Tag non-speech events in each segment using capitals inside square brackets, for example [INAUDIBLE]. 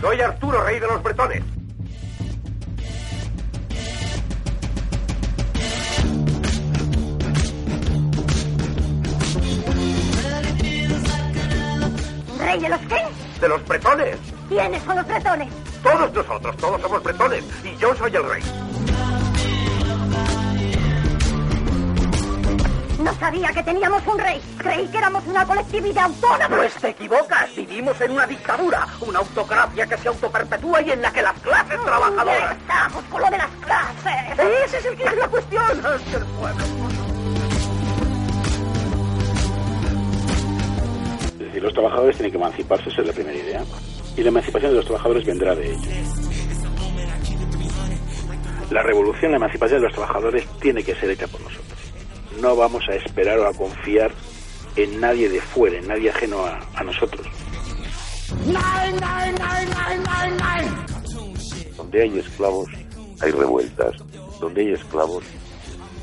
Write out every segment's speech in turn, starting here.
Soy Arturo, rey de los bretones. ¿Rey de los qué? De los bretones. ¿Quiénes son los bretones? Todos nosotros, todos somos bretones. Y yo soy el rey. No sabía que teníamos un rey. Creí que éramos una colectividad autónoma. Pues te equivocas. Vivimos en una dictadura, una autocracia que se autoperpetúa y en la que las clases trabajadoras. Estamos con lo de las clases. Ese es el que es la cuestión. Es que el pueblo. Es decir, los trabajadores tienen que emanciparse, esa es la primera idea. Y la emancipación de los trabajadores vendrá de ellos. La revolución, la emancipación de los trabajadores tiene que ser hecha por nosotros. No vamos a esperar o a confiar en nadie de fuera, en nadie ajeno a, a nosotros. Donde hay esclavos, hay revueltas. Donde hay esclavos,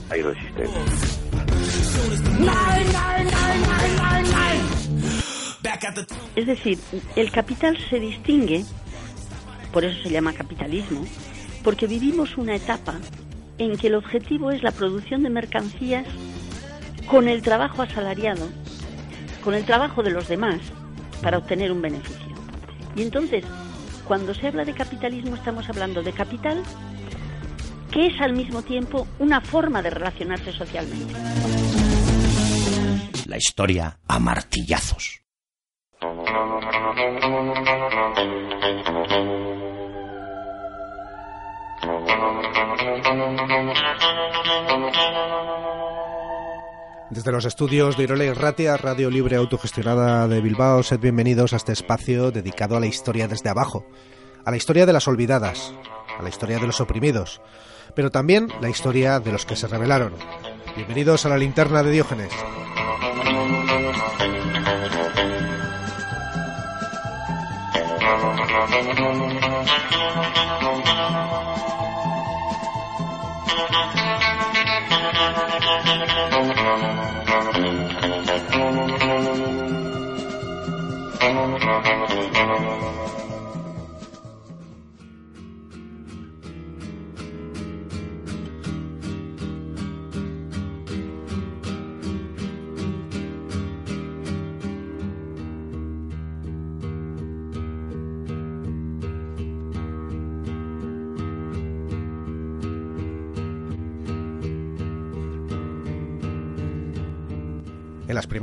hay resistencia. Es decir, el capital se distingue, por eso se llama capitalismo, porque vivimos una etapa en que el objetivo es la producción de mercancías con el trabajo asalariado, con el trabajo de los demás, para obtener un beneficio. Y entonces, cuando se habla de capitalismo, estamos hablando de capital, que es al mismo tiempo una forma de relacionarse socialmente. La historia a martillazos. Desde los estudios de Irole Ratia, Radio Libre Autogestionada de Bilbao, sed bienvenidos a este espacio dedicado a la historia desde abajo, a la historia de las olvidadas, a la historia de los oprimidos, pero también la historia de los que se rebelaron. Bienvenidos a la linterna de Diógenes. En las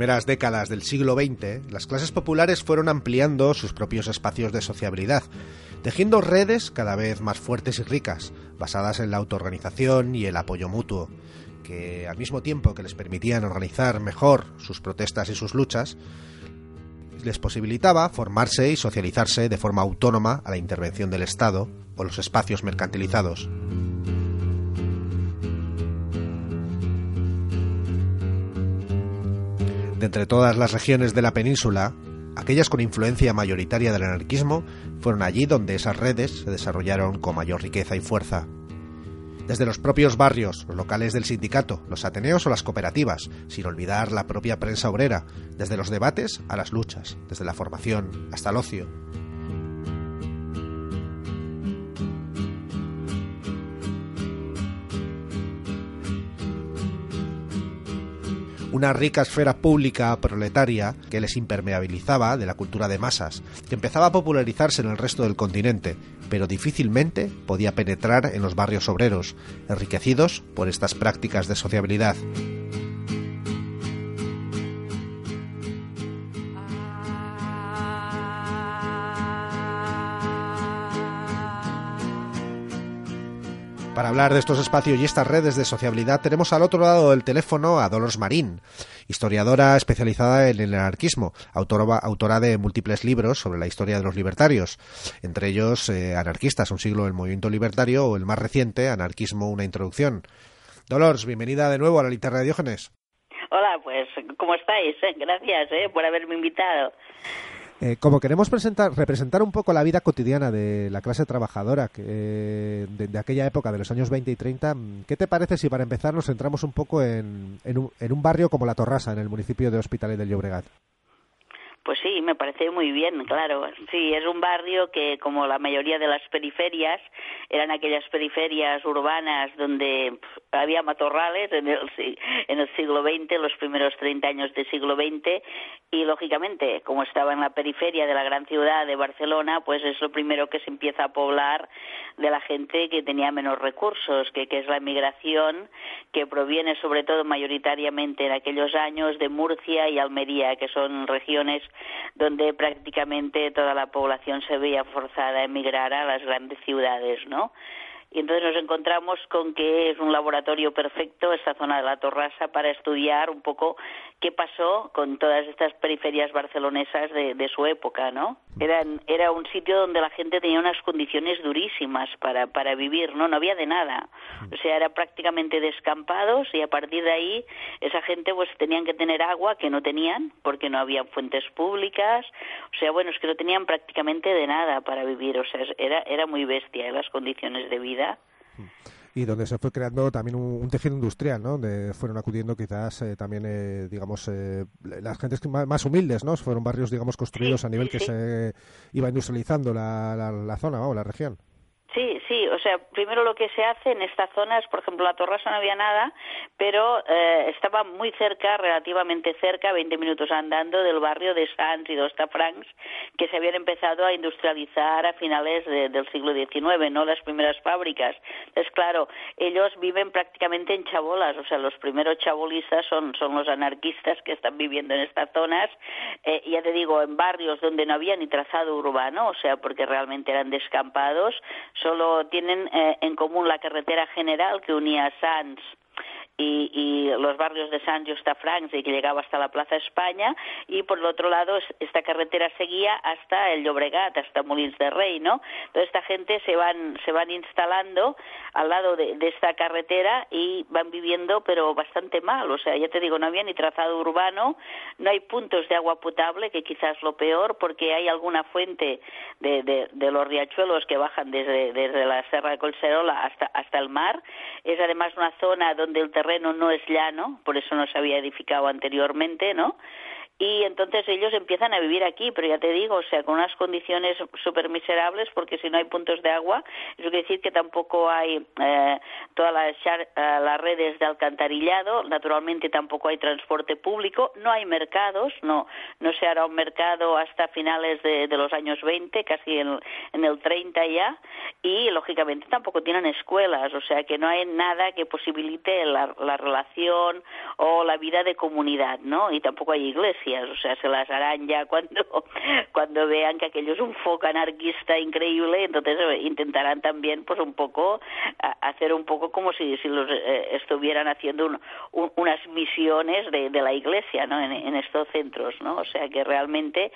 primeras décadas del siglo XX, las clases populares fueron ampliando sus propios espacios de sociabilidad, tejiendo redes cada vez más fuertes y ricas, basadas en la autoorganización y el apoyo mutuo, que al mismo tiempo que les permitían organizar mejor sus protestas y sus luchas, les posibilitaba formarse y socializarse de forma autónoma a la intervención del Estado o los espacios mercantilizados. De entre todas las regiones de la península, aquellas con influencia mayoritaria del anarquismo fueron allí donde esas redes se desarrollaron con mayor riqueza y fuerza. Desde los propios barrios, los locales del sindicato, los ateneos o las cooperativas, sin olvidar la propia prensa obrera, desde los debates a las luchas, desde la formación hasta el ocio. Una rica esfera pública proletaria que les impermeabilizaba de la cultura de masas, que empezaba a popularizarse en el resto del continente, pero difícilmente podía penetrar en los barrios obreros, enriquecidos por estas prácticas de sociabilidad. Para hablar de estos espacios y estas redes de sociabilidad tenemos al otro lado del teléfono a Dolores Marín, historiadora especializada en el anarquismo, autora, de múltiples libros sobre la historia de los libertarios, entre ellos eh, Anarquistas, un siglo del movimiento libertario o el más reciente, Anarquismo, una introducción. Dolores, bienvenida de nuevo a la linterna de Diógenes. Hola, pues, ¿cómo estáis? Gracias eh, por haberme invitado. Eh, como queremos presentar, representar un poco la vida cotidiana de la clase trabajadora de, aquella época, de los años 20 y 30, ¿qué te parece si para empezar nos centramos un poco en, un, en un barrio como La Torrasa, en el municipio de Hospitalet del Llobregat? Pues sí, me parece muy bien, claro. Sí, es un barrio que, como la mayoría de las periferias, eran aquellas periferias urbanas donde había matorrales en el, en el siglo XX, los primeros 30 años del siglo XX, y lógicamente, como estaba en la periferia de la gran ciudad de Barcelona, pues es lo primero que se empieza a poblar de la gente que tenía menos recursos, que, que es la emigración que proviene sobre todo mayoritariamente en aquellos años de Murcia y Almería, que son regiones donde prácticamente toda la población se veía forzada a emigrar a las grandes ciudades, ¿no? Y entonces nos encontramos con que es un laboratorio perfecto esta zona de la Torrasa para estudiar un poco qué pasó con todas estas periferias barcelonesas de, de su época, ¿no? Eran, era un sitio donde la gente tenía unas condiciones durísimas para, para vivir, ¿no? No había de nada. O sea, era prácticamente descampados y a partir de ahí esa gente pues tenían que tener agua que no tenían porque no había fuentes públicas. O sea, bueno, es que no tenían prácticamente de nada para vivir. O sea, era, era muy bestia las condiciones de vida y donde se fue creando también un, tejido industrial, ¿no? Donde fueron acudiendo quizás eh, también, eh, digamos, eh, las gentes más, humildes, ¿no? Fueron barrios, digamos, construidos a nivel que se iba industrializando la, la, la zona, o la región. Sí, sí, o sea, primero lo que se hace en estas zonas, por ejemplo, la Torrasa no había nada, pero eh, estaba muy cerca, relativamente cerca, 20 minutos andando del barrio de Sants y d'Ostafrancs, que se habían empezado a industrializar a finales del siglo XIX, ¿no? Las primeras fábricas. Entonces, claro, ellos viven prácticamente en chabolas, o sea, los primeros chabolistas son, son los anarquistas que están viviendo en estas zonas, eh, ya te digo, en barrios donde no había ni trazado urbano, o sea, porque realmente eran descampados, solo tienen eh, en común la carretera general que unía Sants y, los barrios de San Francs y que llegaba hasta la Plaza España y por el otro lado esta carretera seguía hasta el Llobregat, hasta Molins de Rey, ¿no? Toda esta gente se van se van instalando al lado de, esta carretera y van viviendo pero bastante mal, o sea, ya te digo, no había ni trazado urbano, no hay puntos de agua potable, que quizás lo peor, porque hay alguna fuente de, de, los riachuelos que bajan desde, desde la Serra de Colserola hasta, hasta el mar, es además una zona donde el terreno no es llano, por eso no se había edificado anteriormente, ¿no? Y entonces ellos empiezan a vivir aquí, pero ya te digo, o sea, con unas condiciones súper miserables, porque si no hay puntos de agua, eso quiere decir que tampoco hay eh, todas las, eh, las redes de alcantarillado, naturalmente tampoco hay transporte público, no hay mercados, no, no se hará un mercado hasta finales de, los años 20, casi en, en, el 30 ya, y lógicamente tampoco tienen escuelas, o sea que no hay nada que posibilite la, la relación o la vida de comunidad, ¿no? Y tampoco hay iglesia o sea, se las harán ya cuando, [LAUGHS] cuando vean que aquello es un foco anarquista increíble, entonces eh, intentarán también, pues un poco, hacer un poco como si, si los eh, estuvieran haciendo unas misiones de, de, la iglesia, ¿no? En, estos centros, ¿no? O sea, que realmente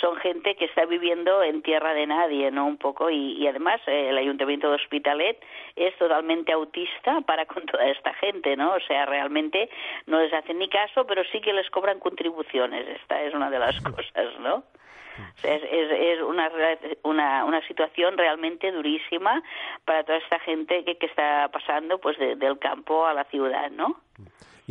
son gente que está viviendo en tierra de nadie, ¿no? Un poco, y, y además eh, el Ayuntamiento de Hospitalet es totalmente autista para con toda esta gente, ¿no? O sea, realmente no les hacen ni caso, pero sí que les cobran contribuciones esta es una de las cosas, ¿no? es, es, una, una, una situación realmente durísima para toda esta gente que, que está pasando pues del campo a la ciudad, ¿no?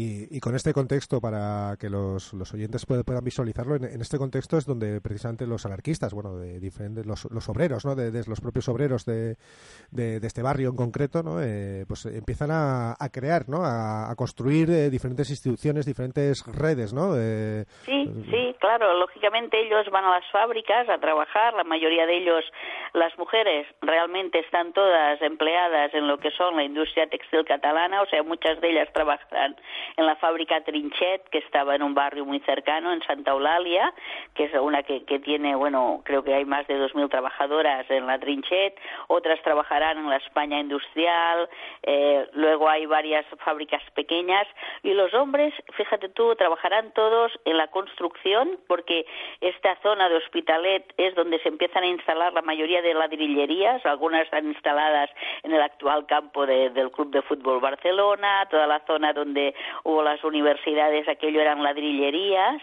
Y, con este contexto, para que los, los oyentes puedan, visualizarlo, en, este contexto es donde precisamente los anarquistas, bueno, de diferentes, los, los obreros, ¿no? De, los propios obreros de, de, este barrio en concreto, ¿no? Eh, pues empiezan a, a, crear, ¿no? A, construir eh, diferentes instituciones, diferentes redes, ¿no? sí, sí, claro. Lógicamente ellos van a las fábricas a trabajar, la mayoría de ellos, las mujeres, realmente están todas empleadas en lo que son la industria textil catalana, o sea, muchas de ellas trabajan en la fábrica Trinchet, que estaba en un barrio muy cercano, en Santa Eulalia, que es una que, que tiene, bueno, creo que hay más de 2.000 trabajadoras en la Trinchet, otras trabajarán en la España industrial, eh, luego hay varias fábricas pequeñas, y los hombres, fíjate tú, trabajarán todos en la construcción, porque esta zona de Hospitalet es donde se empiezan a instalar la mayoría de ladrillerías, algunas están instaladas en el actual campo del Club de Fútbol Barcelona, toda la zona donde hubo las universidades, aquello eran ladrillerías,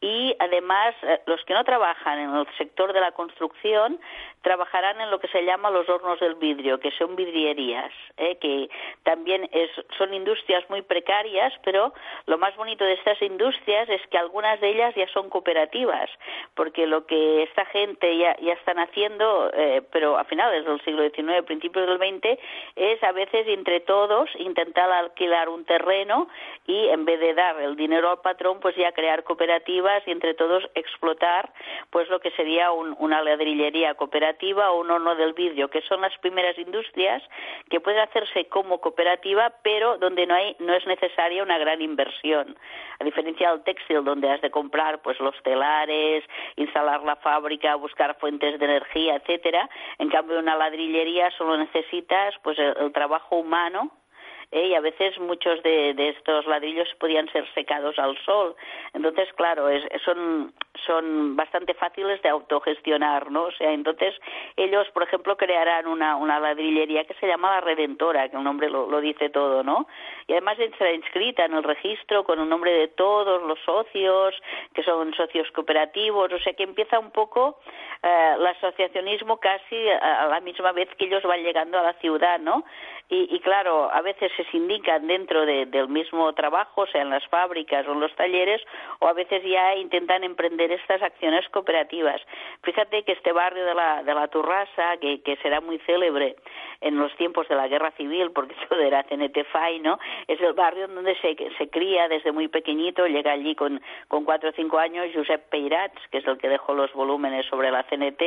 y además eh, los que no trabajan en el sector de la construcción trabajarán en lo que se llama los hornos del vidrio, que son vidrierías, ¿eh? que también son industrias muy precarias, pero lo más bonito de estas industrias es que algunas de ellas ya son cooperativas, porque lo que esta gente ya, ya están haciendo, eh, pero a finales del siglo XIX, principios del XX, es a veces entre todos intentar alquilar un terreno y en vez de dar el dinero al patrón, pues ya crear cooperativas y entre todos explotar pues lo que sería una ladrillería cooperativa o un horno del vidrio, que son las primeras industrias que pueden hacerse como cooperativa, pero donde no hay no es necesaria una gran inversión. A diferencia del textil, donde has de comprar pues los telares, instalar la fábrica, buscar fuentes de energía, etcétera. En cambio, una ladrillería solo necesitas pues el trabajo humano ¿eh? y a veces muchos de, estos ladrillos podían ser secados al sol. Entonces, claro, es, son, son bastante fáciles de autogestionar, ¿no? O sea, entonces ellos, por ejemplo, crearán una, una ladrillería que se llama La Redentora, que el nombre lo, dice todo, ¿no? Y además será inscrita en el registro con un nombre de todos los socios, que son socios cooperativos, o sea que empieza un poco eh, el asociacionismo casi a la misma vez que ellos van llegando a la ciudad, ¿no? Y, y claro, a veces se sindican dentro del mismo trabajo, sea en las fábricas o en los talleres, o a veces ya intentan emprender estas acciones cooperativas. Fíjate que este barrio de la, de la Turrasa, que, que será muy célebre en los tiempos de la guerra civil, porque [LAUGHS] eso era CNT FAI, ¿no? Es el barrio donde se, se cría desde muy pequeñito, llega allí con, con cuatro o cinco años Josep Peirats, que es el que dejó los volúmenes sobre la CNT,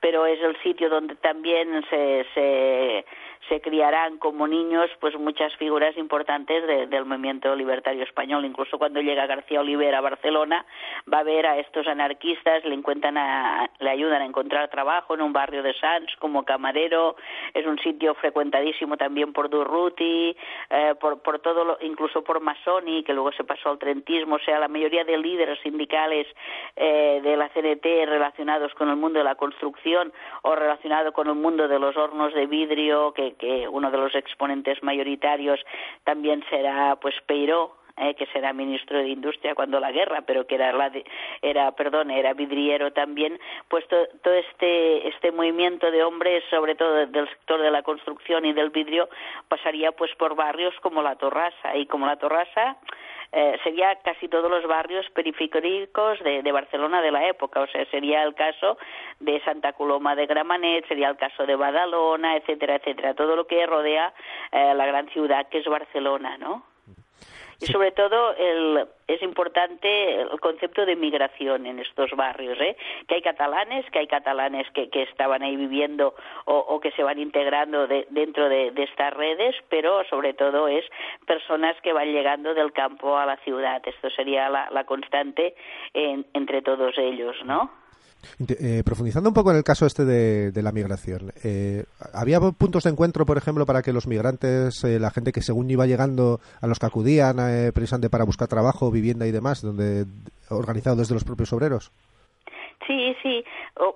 pero es el sitio donde también se, se se criarán como niños pues muchas figuras importantes del movimiento libertario español. Incluso cuando llega García Oliver a Barcelona va a ver a estos anarquistas, le encuentran le ayudan a encontrar trabajo en un barrio de Sants como camarero. Es un sitio frecuentadísimo también por Durruti, eh, por, por todo, lo, incluso por Masoni, que luego se pasó al trentismo. O sea, la mayoría de líderes sindicales eh, de la CNT relacionados con el mundo de la construcción o relacionado con el mundo de los hornos de vidrio que, que uno de los exponentes mayoritarios también será pues Peiró, eh, que será ministro de Industria cuando la guerra, pero que era, la era perdón, era vidriero también, pues todo este, este movimiento de hombres, sobre todo del sector de la construcción y del vidrio, pasaría pues por barrios como la Torrasa, y como la Torrasa eh, sería casi todos los barrios periféricos de, Barcelona de la época, o sea, sería el caso de Santa Coloma de Gramenet, sería el caso de Badalona, etcétera, etcétera, todo lo que rodea eh, la gran ciudad que es Barcelona, ¿no? Y sobre todo el, es importante el concepto de migración en estos barrios, ¿eh? que hay catalanes, que hay catalanes que, que estaban ahí viviendo o, o que se van integrando de, dentro de, de, estas redes, pero sobre todo es personas que van llegando del campo a la ciudad. Esto sería la, la constante en, entre todos ellos, ¿no? Eh, profundizando un poco en el caso este de, la migración, eh, ¿había puntos de encuentro, por ejemplo, para que los migrantes, eh, la gente que según iba llegando, a los que acudían precisamente para buscar trabajo, vivienda y demás, donde organizado desde los propios obreros? Sí, sí.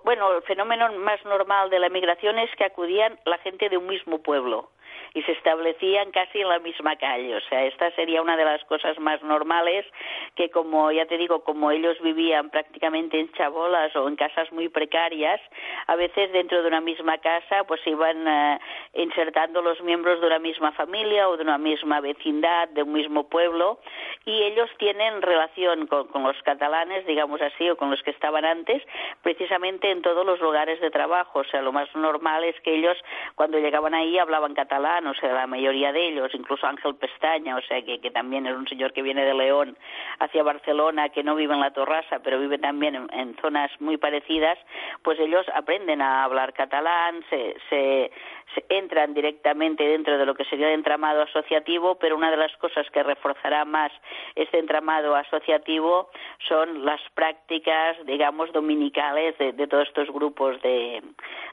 bueno, el fenómeno más normal de la migración es que acudían la gente de un mismo pueblo y se establecían casi en la misma calle. O sea, esta sería una de las cosas más normales que, como ya te digo, como ellos vivían prácticamente en chabolas o en casas muy precarias, a veces dentro de una misma casa pues iban uh, insertando los miembros de una misma familia o de una misma vecindad, de un mismo pueblo, y ellos tienen relación con, con los catalanes, digamos así, o con los que estaban antes, precisamente en todos los lugares de trabajo. O sea, lo más normal es que ellos, cuando llegaban ahí, hablaban catalán o sea, la mayoría de ellos, incluso Ángel Pestaña, o sea, que, que también es un señor que viene de León hacia Barcelona, que no vive en la Torrasa, pero vive también en, zonas muy parecidas, pues ellos aprenden a hablar catalán, se, se, entran directamente dentro de lo que sería el entramado asociativo, pero una de las cosas que reforzará más este entramado asociativo son las prácticas, digamos, dominicales de, todos estos grupos de,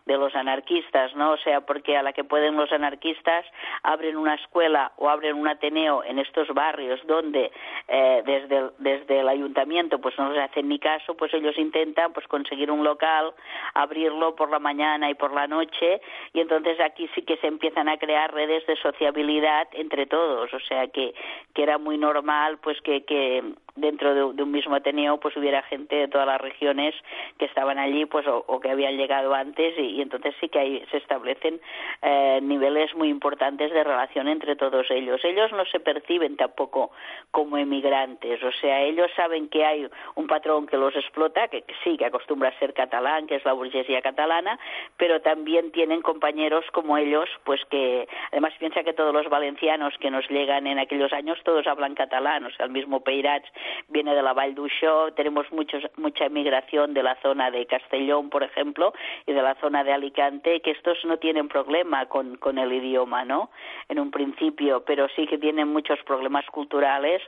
de los anarquistas, ¿no? O sea, porque a la que pueden los anarquistas abren una escuela o abren un ateneo en estos barrios donde eh, desde, el, desde el ayuntamiento pues no les hacen ni caso, pues ellos intentan pues conseguir un local, abrirlo por la mañana y por la noche y entonces aquí sí que se empiezan a crear redes de sociabilidad entre todos, o sea que, que era muy normal pues que, que dentro de, un mismo Ateneo pues hubiera gente de todas las regiones que estaban allí pues o, que habían llegado antes y, entonces sí que ahí se establecen eh, niveles muy importantes de relación entre todos ellos. Ellos no se perciben tampoco como emigrantes, o sea, ellos saben que hay un patrón que los explota, que, sí, que acostumbra a ser catalán, que es la burguesía catalana, pero también tienen compañeros como ellos, pues que además piensa que todos los valencianos que nos llegan en aquellos años todos hablan catalán, o sea, el mismo Peirats viene de la Val d'Uixó, tenemos muchos, mucha emigración de la zona de Castellón, por ejemplo, y de la zona de Alicante, que estos no tienen problema con, con el idioma, ¿no? En un principio, pero sí que tienen muchos problemas culturales,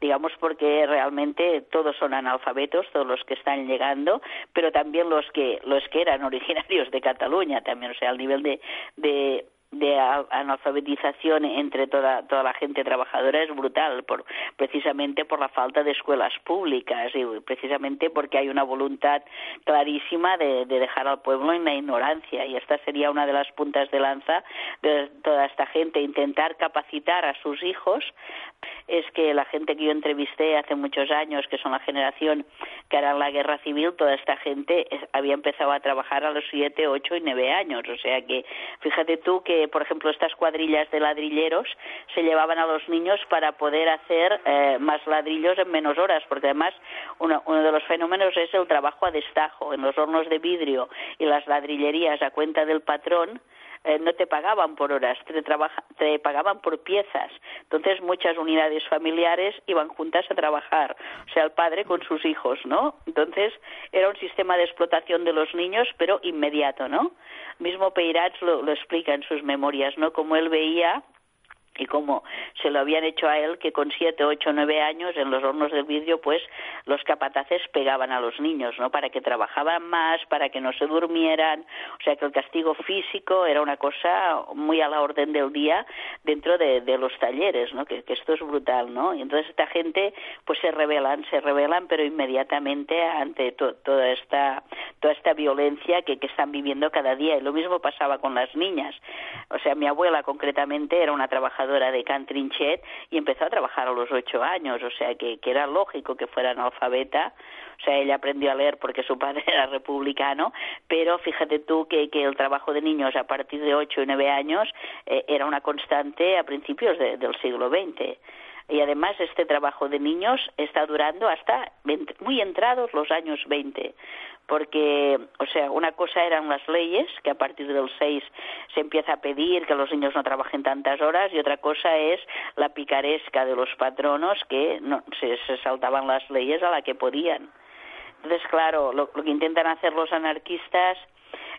digamos porque realmente todos son analfabetos, todos los que están llegando, pero también los que los que eran originarios de Cataluña también, o sea, al nivel de, de de analfabetización entre toda, toda la gente trabajadora es brutal, por, precisamente por la falta de escuelas públicas y precisamente porque hay una voluntad clarísima de, de, dejar al pueblo en la ignorancia y esta sería una de las puntas de lanza de toda esta gente, intentar capacitar a sus hijos. Es que la gente que yo entrevisté hace muchos años, que son la generación que hará la guerra civil, toda esta gente había empezado a trabajar a los siete, ocho y nueve años. O sea que fíjate tú que por ejemplo, estas cuadrillas de ladrilleros se llevaban a los niños para poder hacer eh, más ladrillos en menos horas, porque además uno, de los fenómenos es el trabajo a destajo en los hornos de vidrio y las ladrillerías a cuenta del patrón. Eh, no te pagaban por horas, te, te pagaban por piezas. Entonces muchas unidades familiares iban juntas a trabajar, o sea, el padre con sus hijos, ¿no? Entonces era un sistema de explotación de los niños, pero inmediato, ¿no? Mismo Peirats lo explica en sus memorias, ¿no? Como él veía y como se lo habían hecho a él, que con siete, ocho, nueve años en los hornos del vidrio, pues los capataces pegaban a los niños, ¿no? Para que trabajaban más, para que no se durmieran, o sea que el castigo físico era una cosa muy a la orden del día dentro de, los talleres, ¿no? Que, esto es brutal, ¿no? Y entonces esta gente, pues se rebelan, se rebelan, pero inmediatamente ante toda esta toda esta violencia que, que están viviendo cada día. Y lo mismo pasaba con las niñas. O sea, mi abuela concretamente era una trabajadora de Cantrinchet y empezó a trabajar a los ocho años, o sea que, que era lógico que fuera analfabeta, o sea, ella aprendió a leer porque su [LAUGHS] padre era republicano, pero fíjate tú que, que el trabajo de niños a partir de ocho y nueve años eh, era una constante a principios del siglo XX y además este trabajo de niños está durando hasta muy entrados los años 20 porque, o sea, una cosa eran las leyes, que a partir del 6 se empieza a pedir que los niños no trabajen tantas horas, y otra cosa es la picaresca de los patronos que no, se, saltaban las leyes a la que podían. Entonces, claro, lo que intentan hacer los anarquistas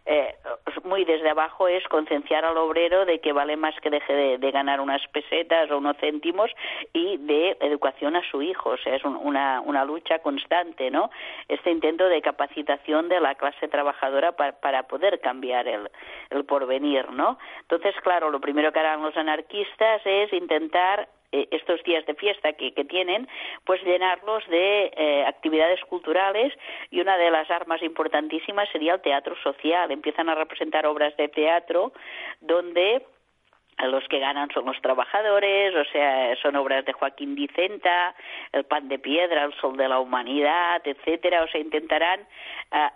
eh, muy desde abajo es concienciar al obrero de que vale más que deje de, ganar unas pesetas o unos céntimos y de educación a su hijo. O sea, es una, una lucha constante, ¿no? Este intento de capacitación de la clase trabajadora para, para poder cambiar el, el porvenir, ¿no? Entonces, claro, lo primero que harán los anarquistas es intentar eh, estos días de fiesta que, tienen, pues llenarlos de eh, actividades culturales y una de las armas importantísimas sería el teatro social. Empiezan a representar obras de teatro donde los que ganan son los trabajadores, o sea, son obras de Joaquín Dicenta, El pan de piedra, El sol de la humanidad, etcétera, o sea, intentarán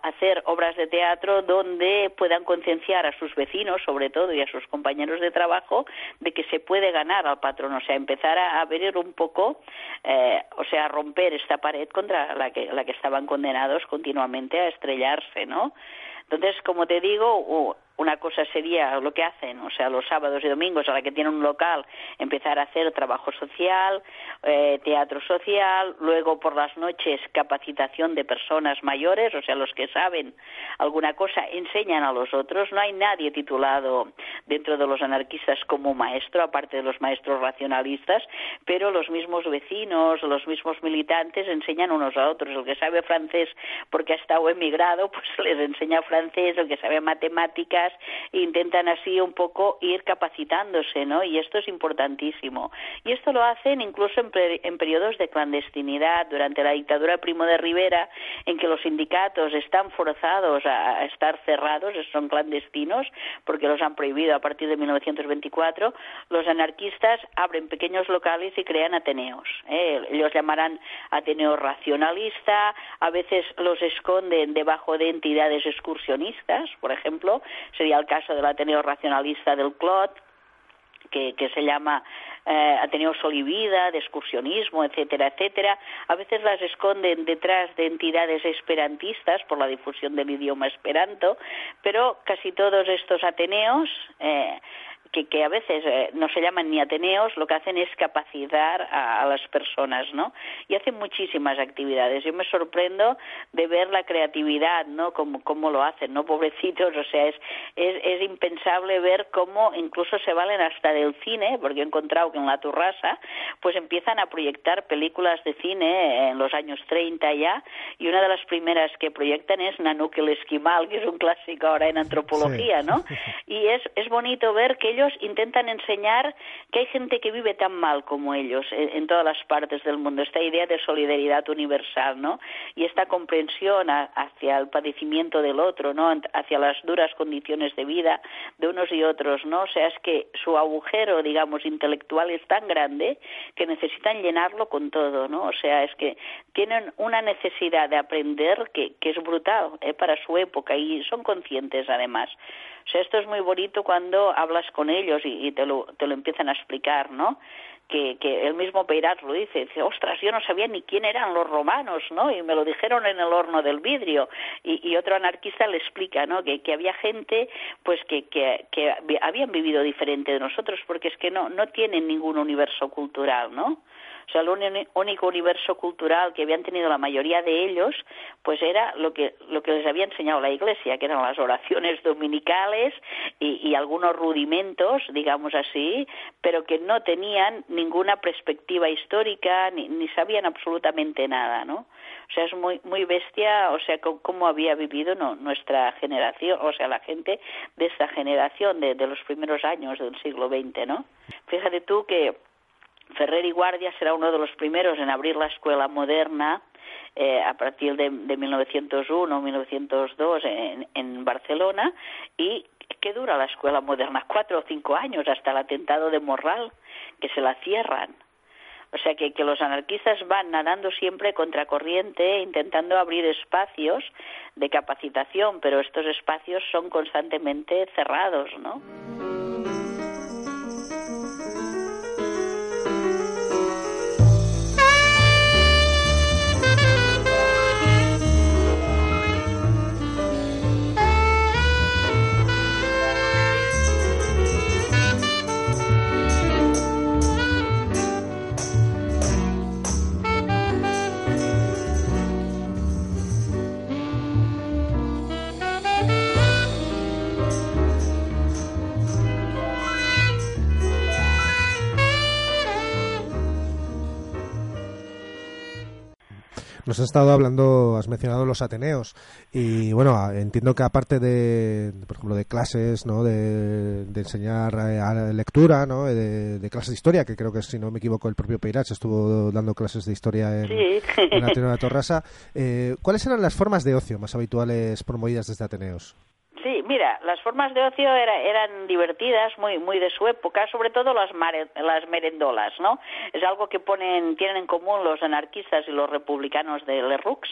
hacer obras de teatro donde puedan concienciar a sus vecinos, sobre todo, y a sus compañeros de trabajo, de que se puede ganar al patrón, o sea, empezar a, ver un poco, eh, o sea, a romper esta pared contra la que, la que estaban condenados continuamente a estrellarse, ¿no? Entonces, como te digo, una cosa sería lo que hacen, o sea, los sábados y domingos a la que tienen un local, empezar a hacer trabajo social, eh, teatro social, luego por las noches capacitación de personas mayores, o sea, los que saben alguna cosa enseñan a los otros. No hay nadie titulado dentro de los anarquistas como maestro, aparte de los maestros racionalistas, pero los mismos vecinos, los mismos militantes enseñan unos a otros. El que sabe francés porque ha estado emigrado, pues [LAUGHS] les enseña francés, el que sabe matemáticas, intentan así un poco ir capacitándose, ¿no? Y esto es importantísimo. Y esto lo hacen incluso en, en periodos de clandestinidad, durante la dictadura Primo de Rivera, en que los sindicatos están forzados a, estar cerrados, son clandestinos, porque los han prohibido a partir de 1924, los anarquistas abren pequeños locales y crean ateneos. ¿eh? Ellos llamarán ateneo racionalista, a veces los esconden debajo de entidades excursionistas, por ejemplo, sería el caso del Ateneo Racionalista del Clot, que, se llama eh, Ateneo Solivida, de excursionismo, etcétera, etcétera. A veces las esconden detrás de entidades esperantistas por la difusión del idioma esperanto, pero casi todos estos Ateneos eh, que, que a veces eh, no se llaman ni ateneos, lo que hacen es capacitar a, las personas, ¿no? Y hacen muchísimas actividades. Yo me sorprendo de ver la creatividad, ¿no? Como, cómo lo hacen, ¿no? Pobrecitos, o sea, es, es, es impensable ver cómo incluso se valen hasta del cine, porque he encontrado que en la Turrasa, pues empiezan a proyectar películas de cine en los años 30 ya, y una de las primeras que proyectan es Nanuk el Esquimal, que es un clásico ahora en antropología, ¿no? [LAUGHS] Y es, es bonito ver que ellos intentan enseñar que hay gente que vive tan mal como ellos en, todas las partes del mundo. Esta idea de solidaridad universal, ¿no? Y esta comprensión hacia el padecimiento del otro, ¿no? Hacia las duras condiciones de vida de unos y otros, ¿no? O sea, es que su agujero, digamos, intelectual es tan grande que necesitan llenarlo con todo, ¿no? O sea, es que tienen una necesidad de aprender que, que es brutal ¿eh? para su época y son conscientes además. O sea, esto es muy bonito cuando hablas con ellos y, te, lo, te lo empiezan a explicar, ¿no? Que, que el mismo Peirat lo dice, ostras, yo no sabía ni quién eran los romanos, ¿no? Y me lo dijeron en el horno del vidrio. Y, y otro anarquista le explica, ¿no? Que, que había gente, pues, que, que, que habían vivido diferente de nosotros, porque es que no, no tienen ningún universo cultural, ¿no? O sea, el único universo cultural que habían tenido la mayoría de ellos, pues era lo que, lo que les había enseñado la Iglesia, que eran las oraciones [LAUGHS] dominicales y, y algunos rudimentos, digamos así, pero que no tenían ninguna perspectiva histórica ni, sabían absolutamente nada, ¿no? O sea, es muy, muy bestia, o sea, cómo había vivido no, nuestra generación, o sea, la gente de esta generación, de, de los primeros años del siglo XX, ¿no? Fíjate tú que Ferrer y Guardia será uno de los primeros en abrir la escuela moderna eh, a partir de, de 1901 1902 en, en Barcelona y ¿qué dura la escuela moderna? Cuatro o cinco años hasta el atentado de Morral, que se la cierran. O sea que, que los anarquistas van nadando siempre contracorriente, intentando abrir espacios de capacitación, pero estos espacios son constantemente cerrados, ¿no? Nos has estado hablando, has mencionado los Ateneos y bueno, entiendo que aparte de, por ejemplo, de clases, ¿no? De, enseñar eh, lectura, ¿no? De, clases de historia, que creo que si no me equivoco el propio Peirach estuvo dando clases de historia en, en Ateneo de Torrasa. Eh, ¿Cuáles eran las formas de ocio más habituales promovidas desde Ateneos? Sí, mira, las formas de ocio eran divertidas, muy muy de su época, sobre todo las, las merendolas, ¿no? Es algo que ponen tienen en común los anarquistas y los republicanos de Lerux,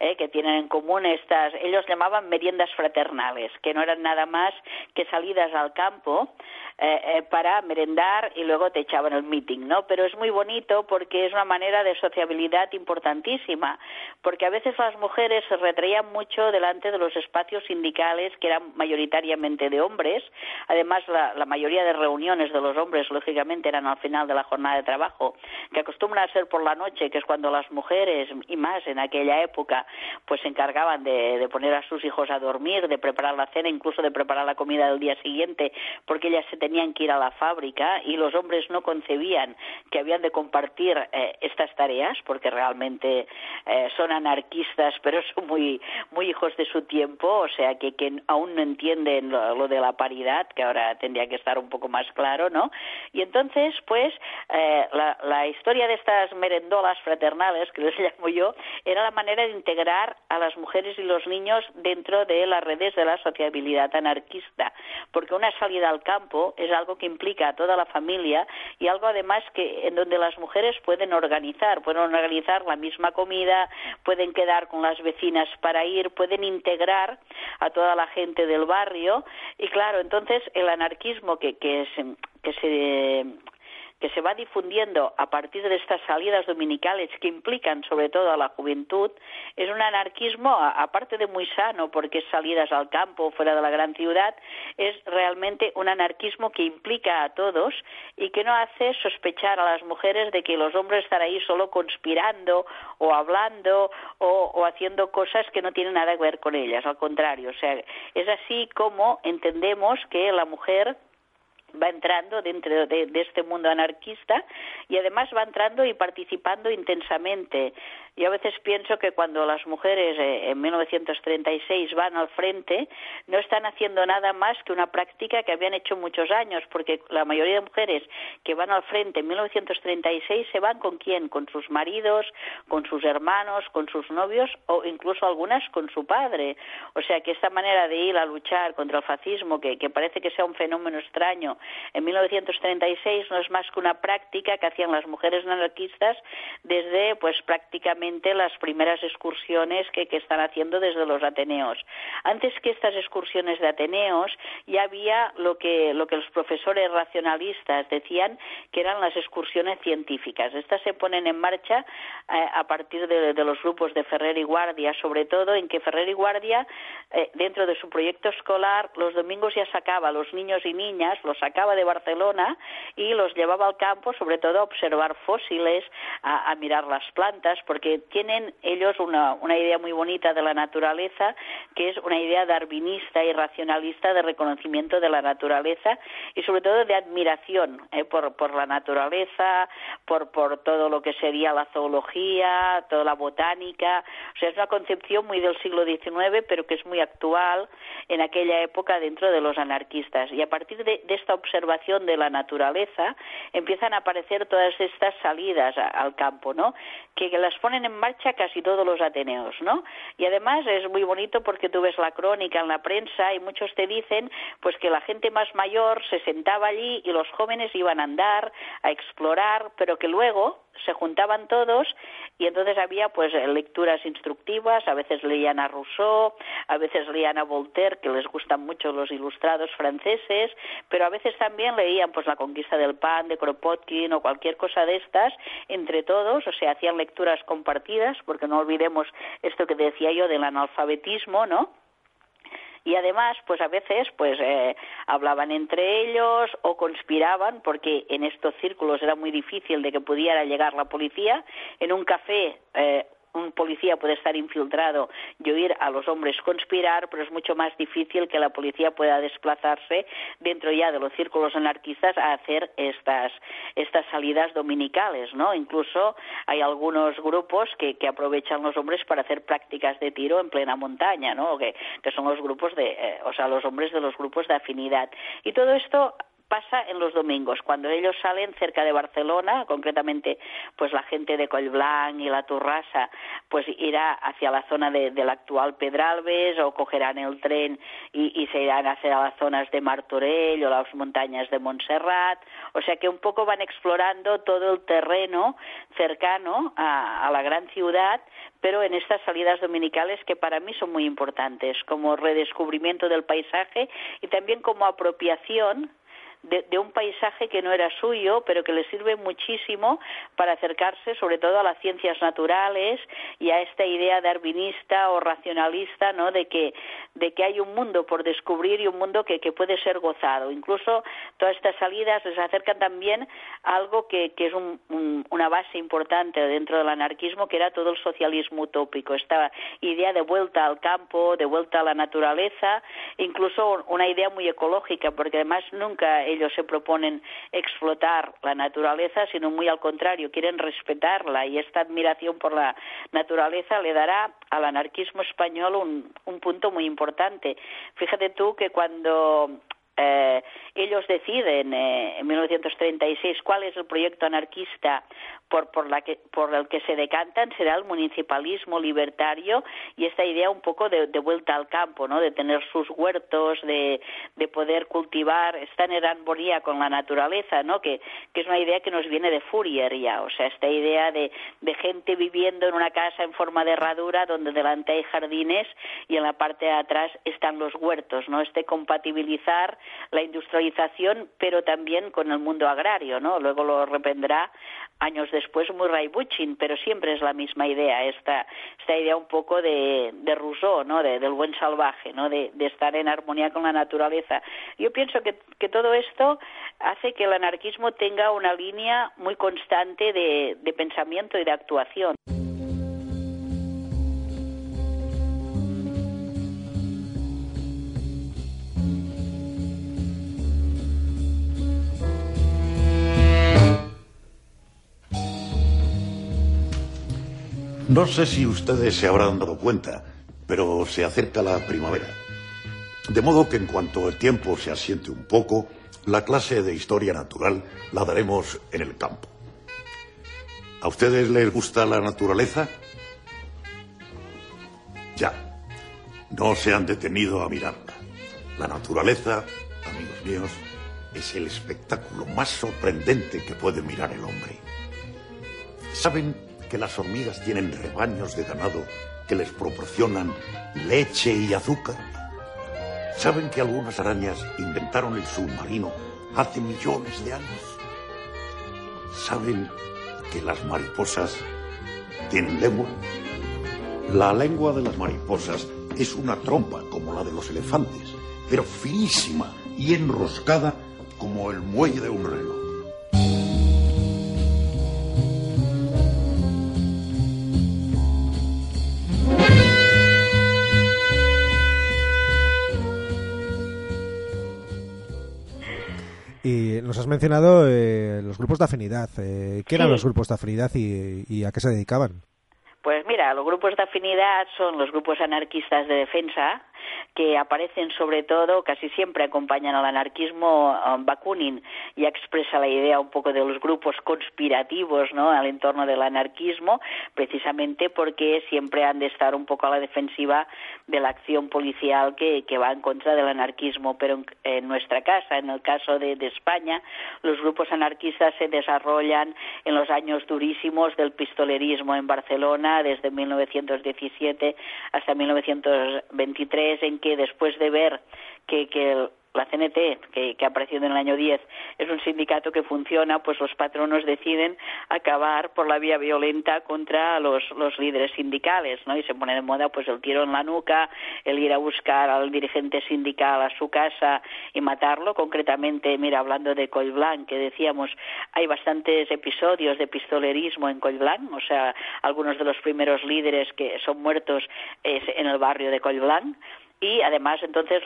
eh, que tienen en común estas, ellos llamaban meriendas fraternales, que no eran nada más que salidas al campo eh, eh, para merendar y luego te echaban el meeting, ¿no? Pero es muy bonito porque es una manera de sociabilidad importantísima, porque a veces las mujeres se retraían mucho delante de los espacios sindicales que eran mayoritariamente de hombres, además la, mayoría de reuniones de los hombres lógicamente eran al final de la jornada de trabajo, que acostumbran a ser por la noche, que es cuando las mujeres y más en aquella época pues se encargaban de, de poner a sus hijos a dormir, de preparar la cena, incluso de preparar la comida del día siguiente, porque ellas se tenían que ir a la fábrica y los hombres no concebían que habían de compartir eh, estas tareas, porque realmente eh, son anarquistas, [LAUGHS] pero son muy, muy hijos de su tiempo, o sea que, que aún entienden lo, de la paridad, que ahora tendría que estar un poco más claro, ¿no? Y entonces, pues, eh, la, la historia de estas merendolas fraternales, que les [LAUGHS] llamo yo, era la manera de integrar a las mujeres y los niños dentro de las redes de la sociabilidad anarquista, porque una salida al campo es algo que implica a toda la familia y algo además que en donde las mujeres pueden organizar, pueden organizar la misma comida, pueden quedar con las vecinas para ir, pueden integrar a toda la gente del barrio y claro, entonces el anarquismo que, que, que se que se va difundiendo a partir de estas salidas dominicales que implican sobre todo a la juventud es un anarquismo aparte de muy sano porque es salidas al campo fuera de la gran ciudad es realmente un anarquismo que implica a todos y que no hace sospechar a las mujeres de que los hombres están ahí solo conspirando o hablando o, o haciendo cosas que no tienen nada que ver con ellas al contrario. O sea es así como entendemos que la mujer va entrando dentro de, este mundo anarquista y además va entrando y participando intensamente. Yo a veces pienso que cuando las mujeres eh, en 1936 van al frente no están haciendo nada más que una práctica que habían hecho muchos años, porque la mayoría de mujeres que van al frente en 1936 se van con quién, con sus maridos, con sus hermanos, con sus novios o incluso algunas con su padre. O sea que esta manera de ir a luchar contra el fascismo, que parece que sea un fenómeno extraño, en 1936 no es más que una práctica que hacían las mujeres anarquistas desde pues prácticamente las primeras excursiones que, están haciendo desde los Ateneos. Antes que estas excursiones de Ateneos ya había lo que, lo que los profesores racionalistas decían que eran las excursiones científicas. Estas se ponen en marcha eh, a partir de, los grupos de Ferrer y Guardia, sobre todo en que Ferrer y Guardia, eh, dentro de su proyecto escolar, los domingos ya sacaba a los niños y niñas, los sacaba de Barcelona y los llevaba al campo, sobre todo a observar fósiles, a, mirar las plantas, porque tienen ellos una, una idea muy bonita de la naturaleza, que es una idea darwinista y racionalista de reconocimiento de la naturaleza y sobre todo de admiración eh, por, la naturaleza, por, todo lo que sería la zoología, toda la botánica. O sea, es una concepción muy del siglo XIX, pero que es muy actual en aquella época dentro de los anarquistas. Y a partir de esta observación de la naturaleza, empiezan a aparecer todas estas salidas al campo, ¿no? Que, las ponen en marcha casi todos los ateneos, ¿no? Y además es muy bonito porque tú ves la crónica en la prensa y muchos te dicen pues que la gente más mayor se sentaba allí y los jóvenes iban a andar, a explorar, pero que luego se juntaban todos y entonces había pues lecturas instructivas, a veces leían a Rousseau, a veces leían a Voltaire, que les gustan mucho los ilustrados franceses, pero a veces también leían pues la conquista del pan de Kropotkin o cualquier cosa de estas entre todos, o sea, hacían lecturas compartidas, porque no olvidemos esto que decía yo del analfabetismo, ¿no? Y además pues a veces pues eh, hablaban entre ellos o conspiraban porque en estos círculos era muy difícil de que pudiera llegar la policía. En un café eh, un policía puede estar infiltrado y oír a los hombres conspirar, pero es mucho más difícil que la policía pueda desplazarse dentro ya de los círculos anarquistas a hacer estas, estas salidas dominicales, ¿no? Incluso hay algunos grupos que, que aprovechan los hombres para hacer prácticas de tiro en plena montaña, ¿no? Que, que son los grupos de, eh, o sea, los hombres de los grupos de afinidad. Y todo esto pasa en los domingos, cuando ellos salen cerca de Barcelona, concretamente pues la gente de Collblanc y la Turrasa, pues irá hacia la zona de, del actual Pedralbes o cogerán el tren y, se irán hacia las zonas de Martorell o las montañas de Montserrat, o sea que un poco van explorando todo el terreno cercano a, a la gran ciudad, pero en estas salidas dominicales que para mí son muy importantes, como redescubrimiento del paisaje y también como apropiación de, un paisaje que no era suyo, pero que le sirve muchísimo para acercarse sobre todo a las ciencias naturales y a esta idea darwinista o racionalista, ¿no? De que, de que hay un mundo por descubrir y un mundo que, que puede ser gozado. Incluso todas estas salidas les acercan también a algo que, que es una base importante dentro del anarquismo, que era todo el socialismo utópico, esta idea de vuelta al campo, de vuelta a la naturaleza, incluso una idea muy ecológica, porque además nunca ellos se proponen explotar la naturaleza, sino muy al contrario, quieren respetarla y esta admiración por la naturaleza le dará al anarquismo español un, un punto muy importante. Fíjate tú que cuando eh, ellos deciden eh, en 1936 cuál es el proyecto anarquista por, por, la que, por el que se decantan será el municipalismo libertario y esta idea un poco de, vuelta al campo, ¿no? de tener sus huertos, de, de poder cultivar, estar en armonía con la naturaleza, ¿no? que, es una idea que nos viene de Fourier ya, o sea, esta idea de, de gente viviendo en una casa en forma de herradura donde delante hay jardines y en la parte de atrás están los huertos, ¿no? este compatibilizar la industrialización, pero también con el mundo agrario, ¿no? Luego lo reprenderá años después Murray Bookchin, pero siempre es la misma idea, esta, esta idea un poco de, de Rousseau, ¿no? del buen salvaje, ¿no? De, estar en armonía con la naturaleza. Yo pienso que, que todo esto hace que el anarquismo tenga una línea muy constante de pensamiento y de actuación. No sé si ustedes se habrán dado cuenta, pero se acerca la primavera. De modo que en cuanto el tiempo se asiente un poco, la clase de historia natural la daremos en el campo. ¿A ustedes les gusta la naturaleza? Ya. No se han detenido a mirarla. La naturaleza, amigos míos, es el espectáculo más sorprendente que puede mirar el hombre. ¿Saben que las hormigas tienen rebaños de ganado que les proporcionan leche y azúcar? ¿Saben que algunas arañas inventaron el submarino hace millones de años? ¿Saben que las mariposas tienen lengua? La lengua de las mariposas es una trompa como la de los elefantes, pero finísima y enroscada como el muelle de un reloj. Nos has mencionado eh, los grupos de afinidad. Eh, ¿Qué eran los grupos de afinidad y, a qué se dedicaban? Pues mira, los grupos de afinidad son los grupos anarquistas de defensa, que aparecen sobre todo, casi siempre acompañan al anarquismo. Bakunin ya expresa la idea un poco de los grupos conspirativos ¿no? al entorno del anarquismo, precisamente porque siempre han de estar un poco a la defensiva de la acción policial que, que va en contra del anarquismo. Pero en, nuestra casa, en el caso de, de España, los grupos anarquistas se desarrollan en los años durísimos del pistolerismo en Barcelona, desde 1917 hasta 1923 en que después de ver que, que la CNT, que, que, ha aparecido en el año 10, es un sindicato que funciona, pues los patronos deciden acabar por la vía violenta contra los, los líderes sindicales, ¿no? Y se pone de moda, pues, el tiro en la nuca, el ir a buscar al dirigente sindical a su casa y matarlo. Concretamente, mira, hablando de Collblanc, que decíamos, hay bastantes episodios de pistolerismo en Collblanc, o sea, algunos de los primeros líderes que son muertos es en el barrio de Collblanc y además entonces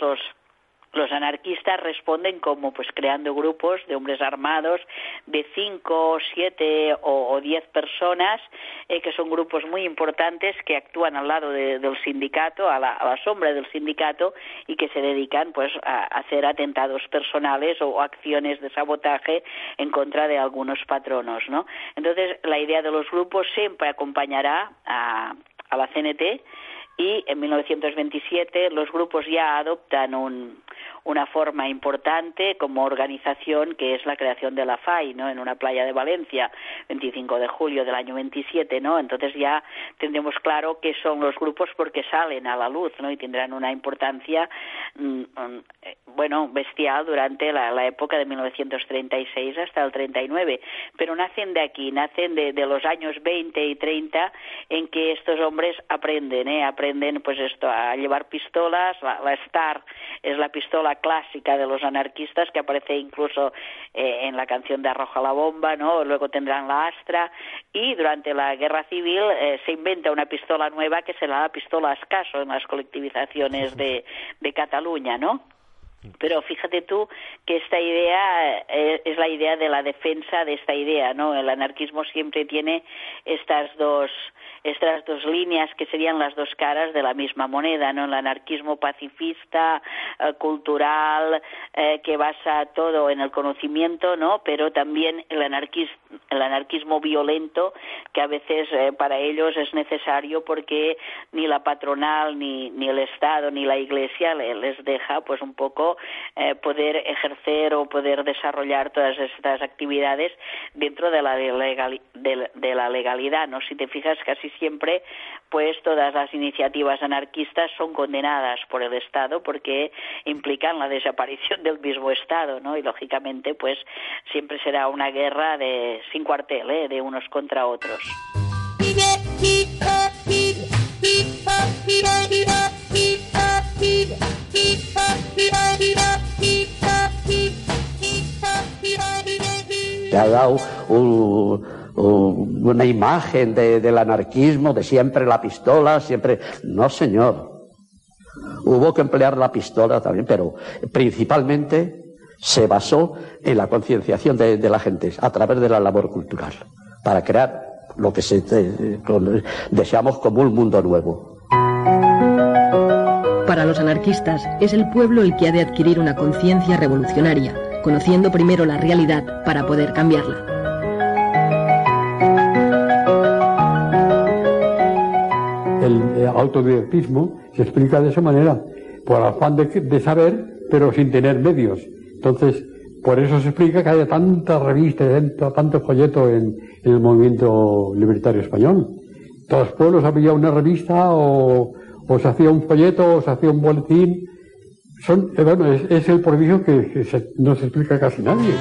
los anarquistas responden como pues creando grupos de hombres armados de cinco, siete o, diez personas eh, que son grupos muy importantes que actúan al lado del sindicato, a la, sombra del sindicato y que se dedican pues a, hacer atentados personales o, acciones de sabotaje en contra de algunos patronos, ¿no? Entonces la idea de los grupos siempre acompañará a, a la CNT y en 1927 los grupos ya adoptan un, una forma importante como organización que es la creación de la FAI, ¿no? En una playa de Valencia, 25 de julio del año 27, ¿no? Entonces ya tendremos claro qué son los grupos porque salen a la luz, ¿no? Y tendrán una importancia, mm, mm, bueno, bestial durante la, época de 1936 hasta el 39, pero nacen de aquí, nacen de, de los años 20 y 30 en que estos hombres aprenden, ¿eh? Aprenden, pues esto, a llevar pistolas, la, la Star es la pistola clásica de los anarquistas que aparece incluso eh, en la canción de Arroja la bomba, ¿no? Luego tendrán la Astra y durante la Guerra Civil eh, se inventa una pistola nueva que será la pistola Ascaso en las colectivizaciones de, de Cataluña, ¿no? Pero fíjate tú que esta idea eh, es la idea de la defensa de esta idea, ¿no? El anarquismo siempre tiene estas dos estas dos líneas que serían las dos caras de la misma moneda, ¿no? El anarquismo pacifista, eh, cultural, eh, que basa todo en el conocimiento, ¿no? Pero también el, anarquismo, el anarquismo violento, que a veces eh, para ellos es necesario porque ni la patronal, ni, ni el Estado, ni la Iglesia les deja, pues un poco poder ejercer o poder desarrollar todas estas actividades dentro de la, de la legalidad, ¿no? Si te fijas, casi siempre pues todas las iniciativas anarquistas son condenadas por el Estado porque implican la desaparición del mismo Estado, ¿no? Y lógicamente pues siempre será una guerra de sin cuartel, ¿eh? de unos contra otros. Ha dado un, una imagen del anarquismo, de siempre la pistola, siempre... No, señor. Hubo que emplear la pistola también, pero principalmente se basó en la concienciación de, la gente a través de la labor cultural, para crear lo que se, deseamos como un mundo nuevo. Los anarquistas es el pueblo el que ha de adquirir una conciencia revolucionaria, conociendo primero la realidad para poder cambiarla. el autodidactismo se explica de esa manera, por afán de, saber, pero sin tener medios. Entonces, por eso se explica que haya tantas revistas, tanto, tanto folleto en, el movimiento libertario español. Todos los pueblos había una revista o, se hacía un folleto o se hacía un boletín. Son, eh, bueno, es, el prodigio que, no se explica casi nadie.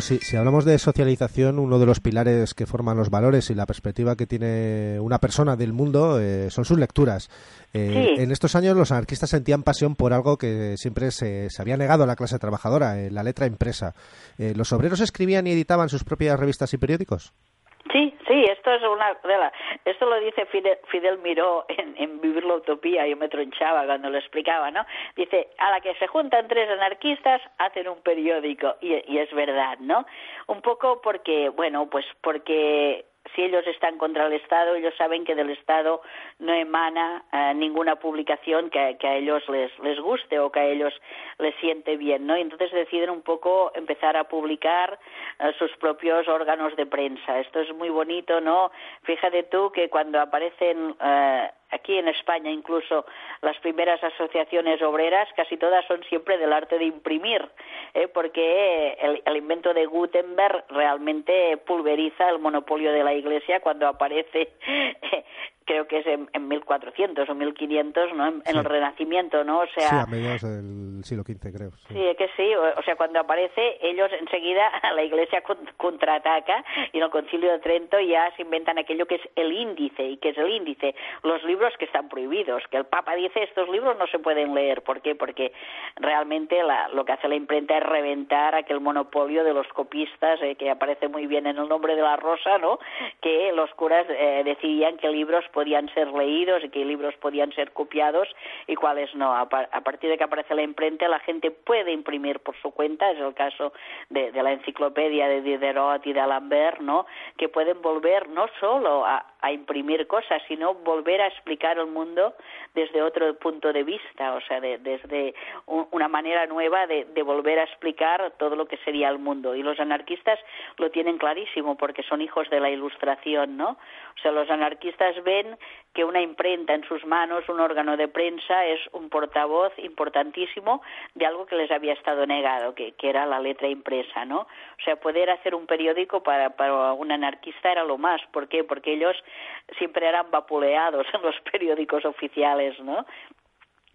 Si, hablamos de socialización, uno de los pilares que forman los valores y la perspectiva que tiene una persona del mundo eh, son sus lecturas. Eh, en estos años los anarquistas sentían pasión por algo que siempre se, había negado a la clase trabajadora, eh, la letra impresa. ¿Los obreros escribían y editaban sus propias revistas y periódicos? Sí, sí, esto es una esto lo dice Fidel, Miró en, Vivir la Utopía, yo me tronchaba cuando lo explicaba, ¿no? Dice, a la que se juntan tres anarquistas hacen un periódico y, y es verdad, ¿no? Un poco porque, bueno, pues porque si ellos están contra el Estado, ellos saben que del Estado no emana eh, ninguna publicación que, a ellos les, les guste o que a ellos les siente bien, ¿no? Y entonces deciden un poco empezar a publicar eh, sus propios órganos de prensa. Esto es muy bonito, ¿no? Fíjate tú que cuando aparecen eh, aquí en España incluso las primeras asociaciones obreras casi todas son siempre del arte de imprimir, ¿eh? porque el, el, invento de Gutenberg realmente pulveriza el monopolio de la Iglesia cuando aparece creo que es en, 1400 o 1500, ¿no? En, el Renacimiento, ¿no? O sea, sí, a mediados del siglo XV, creo. Sí, sí que sí. O, sea, cuando aparece, ellos enseguida, [LAUGHS] la Iglesia contraataca y en el Concilio de Trento ya se inventan aquello que es el índice. ¿Y que es el índice? Los libros que están prohibidos. Que el Papa dice, estos libros no se pueden leer. ¿Por qué? Porque realmente la, lo que hace la imprenta es reventar aquel monopolio de los copistas, eh, que aparece muy bien en el nombre de la rosa, ¿no? Que los curas eh, decidían qué libros podían ser leídos y qué libros podían ser copiados y cuáles no. A, partir de que aparece la imprenta, la gente puede imprimir por su cuenta, es el caso de, la enciclopedia de Diderot y de Alambert, ¿no? Que pueden volver no solo a, imprimir cosas, sino volver a explicar el mundo desde otro punto de vista, o sea, desde una manera nueva de, de volver a explicar todo lo que sería el mundo. Y los anarquistas lo tienen clarísimo porque son hijos de la ilustración, ¿no? O sea, los anarquistas ven que una imprenta en sus manos, un órgano de prensa, es un portavoz importantísimo de algo que les había estado negado, que, era la letra impresa, ¿no? O sea, poder hacer un periódico para, para un anarquista era lo más. ¿Por qué? Porque ellos siempre eran vapuleados en los [LAUGHS] periódicos oficiales, ¿no?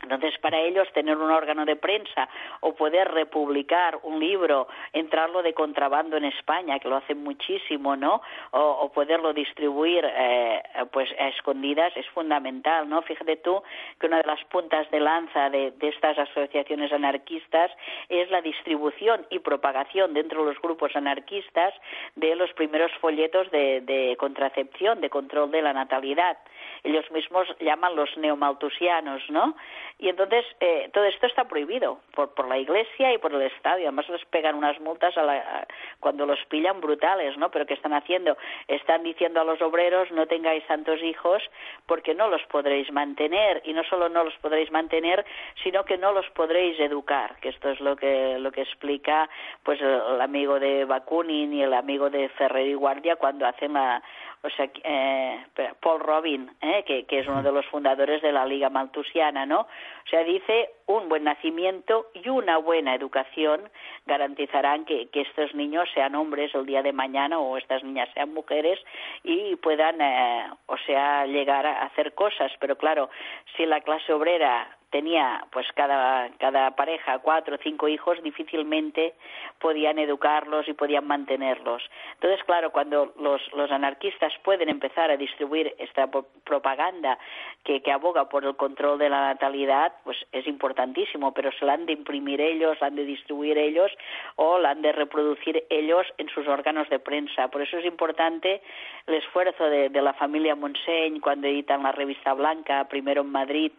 Entonces, para ellos, tener un órgano de prensa o poder republicar un libro, entrarlo de contrabando en España, que lo hacen muchísimo, ¿no? O, poderlo distribuir, eh, pues, a escondidas es fundamental, ¿no? Fíjate tú que una de las puntas de lanza de, estas asociaciones anarquistas es la distribución y propagación dentro de los grupos anarquistas de los primeros folletos de, de contracepción, de control de la natalidad. Ellos mismos llaman los neomaltusianos, ¿no? Y entonces eh, todo esto está prohibido por, por la Iglesia y por el Estado. Y además les pegan unas multas a la, cuando los pillan brutales, ¿no? Pero ¿qué están haciendo? Están diciendo a los obreros no tengáis tantos hijos porque no los podréis mantener. Y no solo no los podréis mantener, sino que no los podréis educar. Que esto es lo que, lo que explica pues el, amigo de Bakunin y el amigo de Ferrer y Guardia cuando hacen la o sea, eh, Paul Robin, eh, que, es uno de los fundadores de la Liga Maltusiana, ¿no? O sea, dice un buen nacimiento y una buena educación garantizarán que, que estos niños sean hombres el día de mañana o estas niñas sean mujeres y puedan, eh, o sea, llegar a hacer cosas. Pero claro, si la clase obrera tenía pues cada, cada pareja cuatro o cinco hijos, difícilmente podían educarlos y podían mantenerlos. Entonces, claro, cuando los, los anarquistas pueden empezar a distribuir esta propaganda que, que aboga por el control de la natalidad, pues es importantísimo, pero se la han de imprimir ellos, la han de distribuir ellos o la han de reproducir ellos en sus órganos de prensa. Por eso es importante el esfuerzo de, de la familia Montseny cuando editan la revista Blanca, primero en Madrid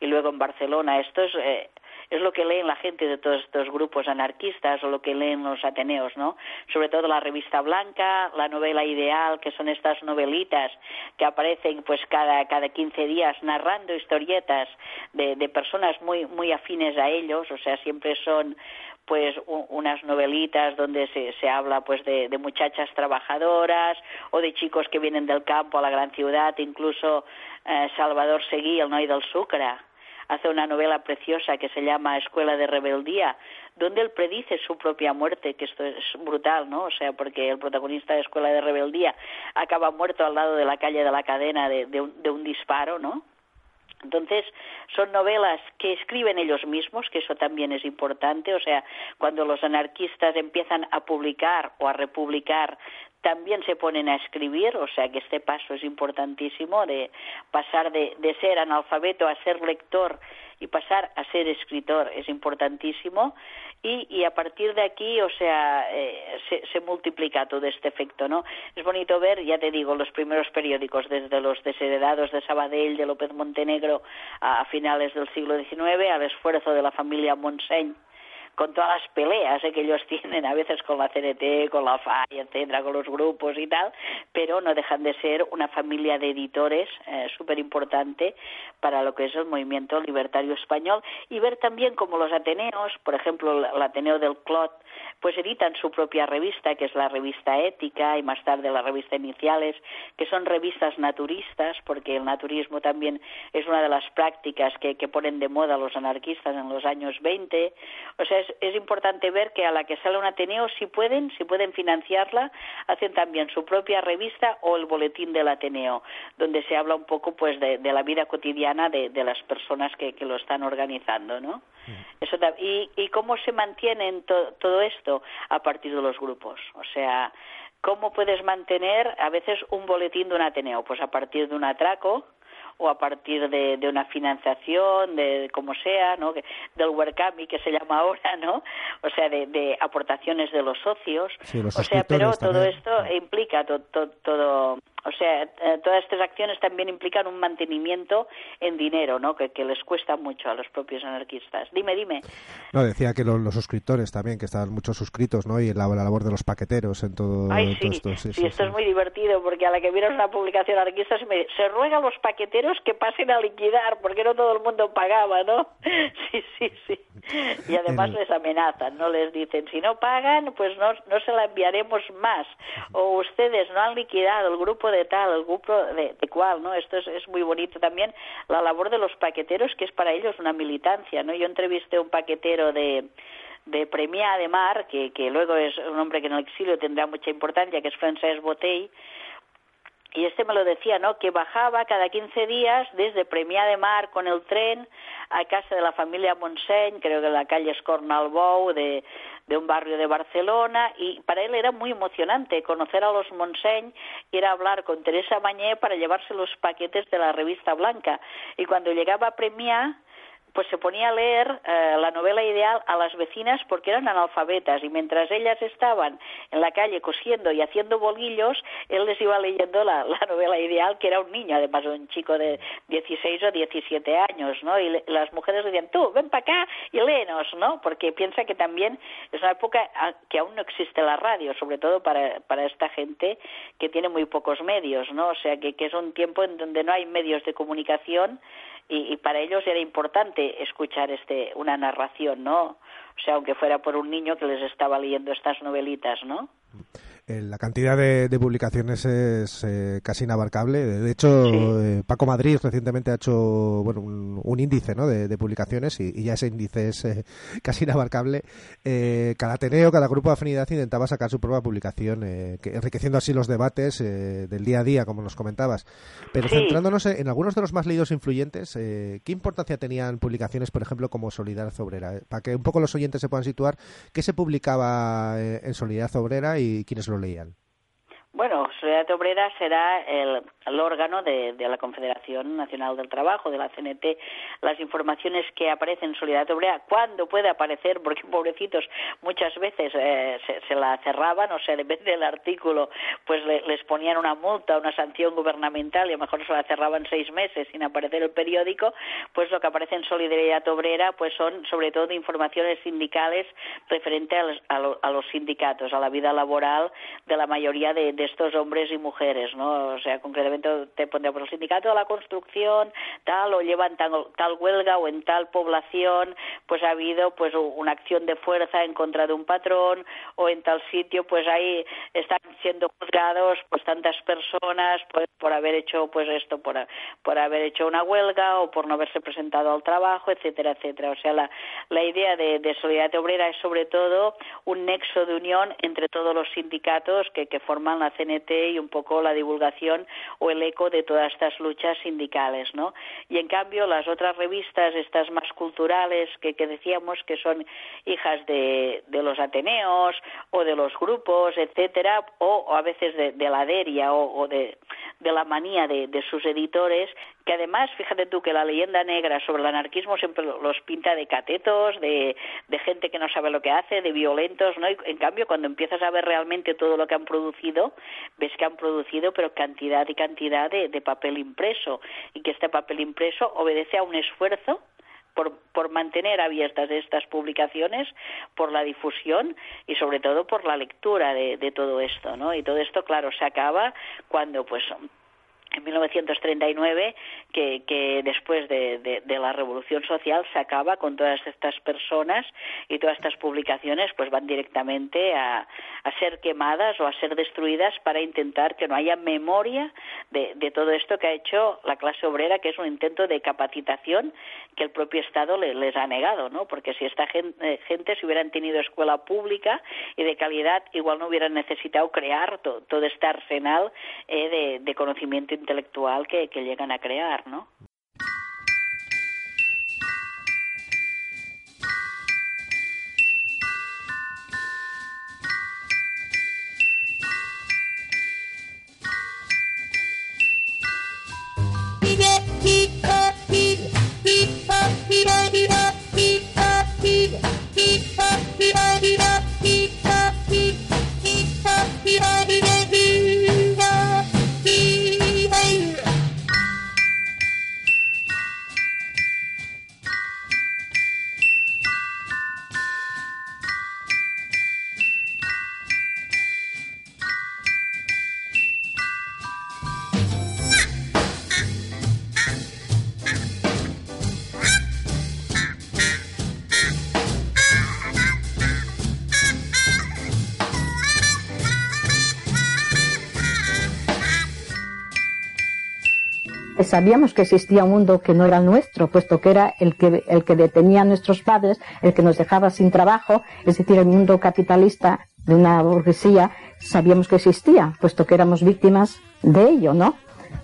y luego en Barcelona. Esto es, eh, es lo que leen la gente de todos estos grupos anarquistas o lo que leen los ateneos, ¿no? Sobre todo la revista Blanca, la novela Ideal, que son estas novelitas que aparecen pues cada, cada 15 días narrando historietas de, de personas muy, muy afines a ellos, o sea, siempre son pues unas novelitas donde se, se habla pues de, de, muchachas trabajadoras o de chicos que vienen del campo a la gran ciudad, incluso eh, Salvador Seguí, el Noy del Sucre, hace una novela preciosa que se llama Escuela de Rebeldía, donde él predice su propia muerte, que esto es brutal, ¿no? O sea, porque el protagonista de Escuela de Rebeldía acaba muerto al lado de la calle de la cadena de, de, un, de un disparo, ¿no? Entonces, son novelas que escriben ellos mismos, que eso también es importante, o sea, cuando los anarquistas empiezan a publicar o a republicar, también se ponen a escribir, o sea que este paso es importantísimo de pasar de, de ser analfabeto a ser lector y pasar a ser escritor es importantísimo y, y a partir de aquí, o sea, eh, se, multiplica todo este efecto, ¿no? Es bonito ver, ya te digo, los primeros periódicos, desde los desheredados de Sabadell, de López Montenegro, a, a finales del siglo XIX, al esfuerzo de la familia Montseny con todas las peleas que ellos [LAUGHS] tienen a veces con la CNT, con la FAI, etcétera, con los grupos y tal, pero no dejan de ser una familia de editores eh, súper importante para lo que es el movimiento libertario español y ver también como los Ateneos, por ejemplo, el Ateneo del Clot, pues editan su propia revista, que es la revista Ética, y más tarde la revista Iniciales, que son revistas naturistas, porque el naturismo también es una de las prácticas que, ponen de moda los anarquistas en los años 20. O sea, importante ver que a la que sale un Ateneo, si pueden, si pueden financiarla, hacen también su propia revista o el boletín del Ateneo, donde se habla un poco pues de, la vida cotidiana de, las personas que, que, lo están organizando, ¿no? Mm. Eso, y, y cómo se mantiene todo esto a partir de los grupos. O sea, ¿cómo puedes mantener a veces un boletín de un Ateneo? Pues a partir de un atraco, o a partir de, de una financiación, de, como sea, ¿no? Del WordCamp que se llama ahora, ¿no? O sea, de, de aportaciones de los socios. o sea, pero todo esto implica todo, todo O sea, eh, todas estas acciones también implican un mantenimiento en dinero, ¿no? Que, les cuesta mucho a los propios anarquistas. Dime, dime. No, decía que los, suscriptores también, que estaban muchos suscritos, ¿no? Y la, labor de los paqueteros en todo, esto. Sí, esto es muy divertido, porque a la que vieron una publicación anarquista se, me, se ruega a los paqueteros que pasen a liquidar, porque no todo el mundo pagaba, ¿no? [LAUGHS] Sí, sí, sí. Y además les amenazan, ¿no? Les dicen, si no pagan, pues no, no se la enviaremos más. O ustedes no han liquidado el grupo de tal, el grupo de, de cual, ¿no? Esto es, es muy bonito también, la labor de los paqueteros, que es para ellos una militancia, ¿no? Yo entrevisté a un paquetero de de Premià de Mar, que, que luego es un hombre que en el exilio tendrá mucha importancia, que es Francesc Botell, y este me lo decía, ¿no? Que bajaba cada 15 días desde Premià de Mar con el tren a casa de la familia Montseny, creo que en la calle Escornalbou de, de un barrio de Barcelona, y para él era muy emocionante conocer a los Montseny, ir a hablar con Teresa Mañé para llevarse los paquetes de la revista Blanca. Y cuando llegaba a Premià, pues se ponía a leer eh, la novela ideal a las vecinas porque eran analfabetas y mientras ellas estaban en la calle cosiendo y haciendo bolillos, él les iba leyendo la, novela ideal que era un niño, además un chico de 16 o 17 años, ¿no? Y las mujeres decían, tú, ven para acá y léenos, ¿no? Porque piensa que también es una época que aún no existe la radio, sobre todo para, para esta gente que tiene muy pocos medios, ¿no? O sea, que, que es un tiempo en donde no hay medios de comunicación y, para ellos era importante escuchar este una narración, ¿no? O sea, aunque fuera por un niño que les estaba leyendo estas novelitas, ¿no? La cantidad de, publicaciones es eh, casi inabarcable. De hecho, eh, Paco Madrid recientemente ha hecho bueno, un, índice ¿no? de, publicaciones y, ya ese índice es [LAUGHS] casi inabarcable. cada Ateneo, cada grupo de afinidad intentaba sacar su propia publicación, enriqueciendo así los debates del día a día, como nos comentabas. Pero centrándonos en algunos de los más leídos e influyentes, ¿qué importancia tenían publicaciones, por ejemplo, como Solidaridad Obrera? Para que un poco los oyentes se puedan situar, ¿qué se publicaba en Solidaridad Obrera y quiénes lo leían? Bueno, Solidaridad Obrera será el, órgano de, la Confederación Nacional del Trabajo, de la CNT. Las informaciones que aparecen en Solidaridad Obrera, cuando puede aparecer, porque pobrecitos muchas veces eh, se, la cerraban, o sea, depende del artículo, pues les ponían una multa, una sanción gubernamental y a lo mejor se la cerraban seis meses sin aparecer el periódico, pues lo que aparece en Solidaridad Obrera pues son sobre todo informaciones sindicales referente a los, sindicatos, a la vida laboral de la mayoría de estos hombres y mujeres, ¿no? O sea, concretamente te pondría por el sindicato de la construcción, tal, o llevan tal, tal huelga o en tal población, pues ha habido pues una acción de fuerza en contra de un patrón, o en tal sitio, pues ahí están siendo juzgados pues tantas personas pues, por haber hecho pues esto, por, por haber hecho una huelga o por no haberse presentado al trabajo, etcétera, etcétera. O sea, la, la idea de, de solidaridad obrera es sobre todo un nexo de unión entre todos los sindicatos que, que forman la CNT y un poco la divulgación o el eco de todas estas luchas sindicales, ¿no? Y en cambio las otras revistas, estas más culturales que, decíamos que son hijas de, de, los Ateneos o de los grupos, etcétera, o, a veces de, de la deria o, o de, la manía de sus editores, que además, fíjate tú que la leyenda negra sobre el anarquismo siempre los pinta de catetos, de, de gente que no sabe lo que hace, de violentos, ¿no? Y en cambio, cuando empiezas a ver realmente todo lo que han producido, ves que han producido pero cantidad y cantidad de, papel impreso y que este papel impreso obedece a un esfuerzo por, por, mantener abiertas estas publicaciones, por la difusión y sobre todo por la lectura de, de, todo esto, ¿no? Y todo esto, claro, se acaba cuando, pues, en 1939 que, que después de, de, la revolución social se acaba con todas estas personas y todas estas publicaciones pues van directamente a, a ser quemadas o a ser destruidas para intentar que no haya memoria de, de, todo esto que ha hecho la clase obrera que es un intento de capacitación que el propio Estado les ha negado no porque si esta gente, eh, gente si hubieran tenido escuela pública y de calidad igual no hubieran necesitado crear todo este arsenal eh, de, de conocimiento intelectual que, que llegan a crear, ¿no? Sabíamos que existía un mundo que no era nuestro, puesto que era el que, el que detenía a nuestros padres, el que nos dejaba sin trabajo, es decir, el mundo capitalista de una burguesía, sabíamos que existía, puesto que éramos víctimas de ello, ¿no?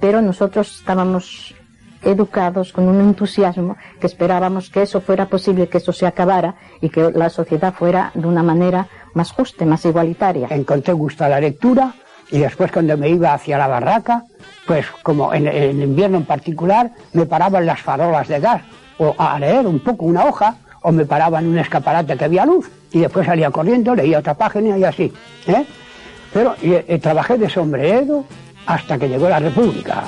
Pero nosotros estábamos educados con un entusiasmo que esperábamos que eso fuera posible, que eso se acabara y que la sociedad fuera de una manera más justa, más igualitaria. Encontré gusto a la lectura y después cuando me iba hacia la barraca, pues como en, invierno en particular, me paraba en las farolas de gas o a leer un poco una hoja o me paraba en un escaparate que había luz y después salía corriendo, leía otra página y así. ¿eh? Pero y, trabajé de sombrero hasta que llegó la República.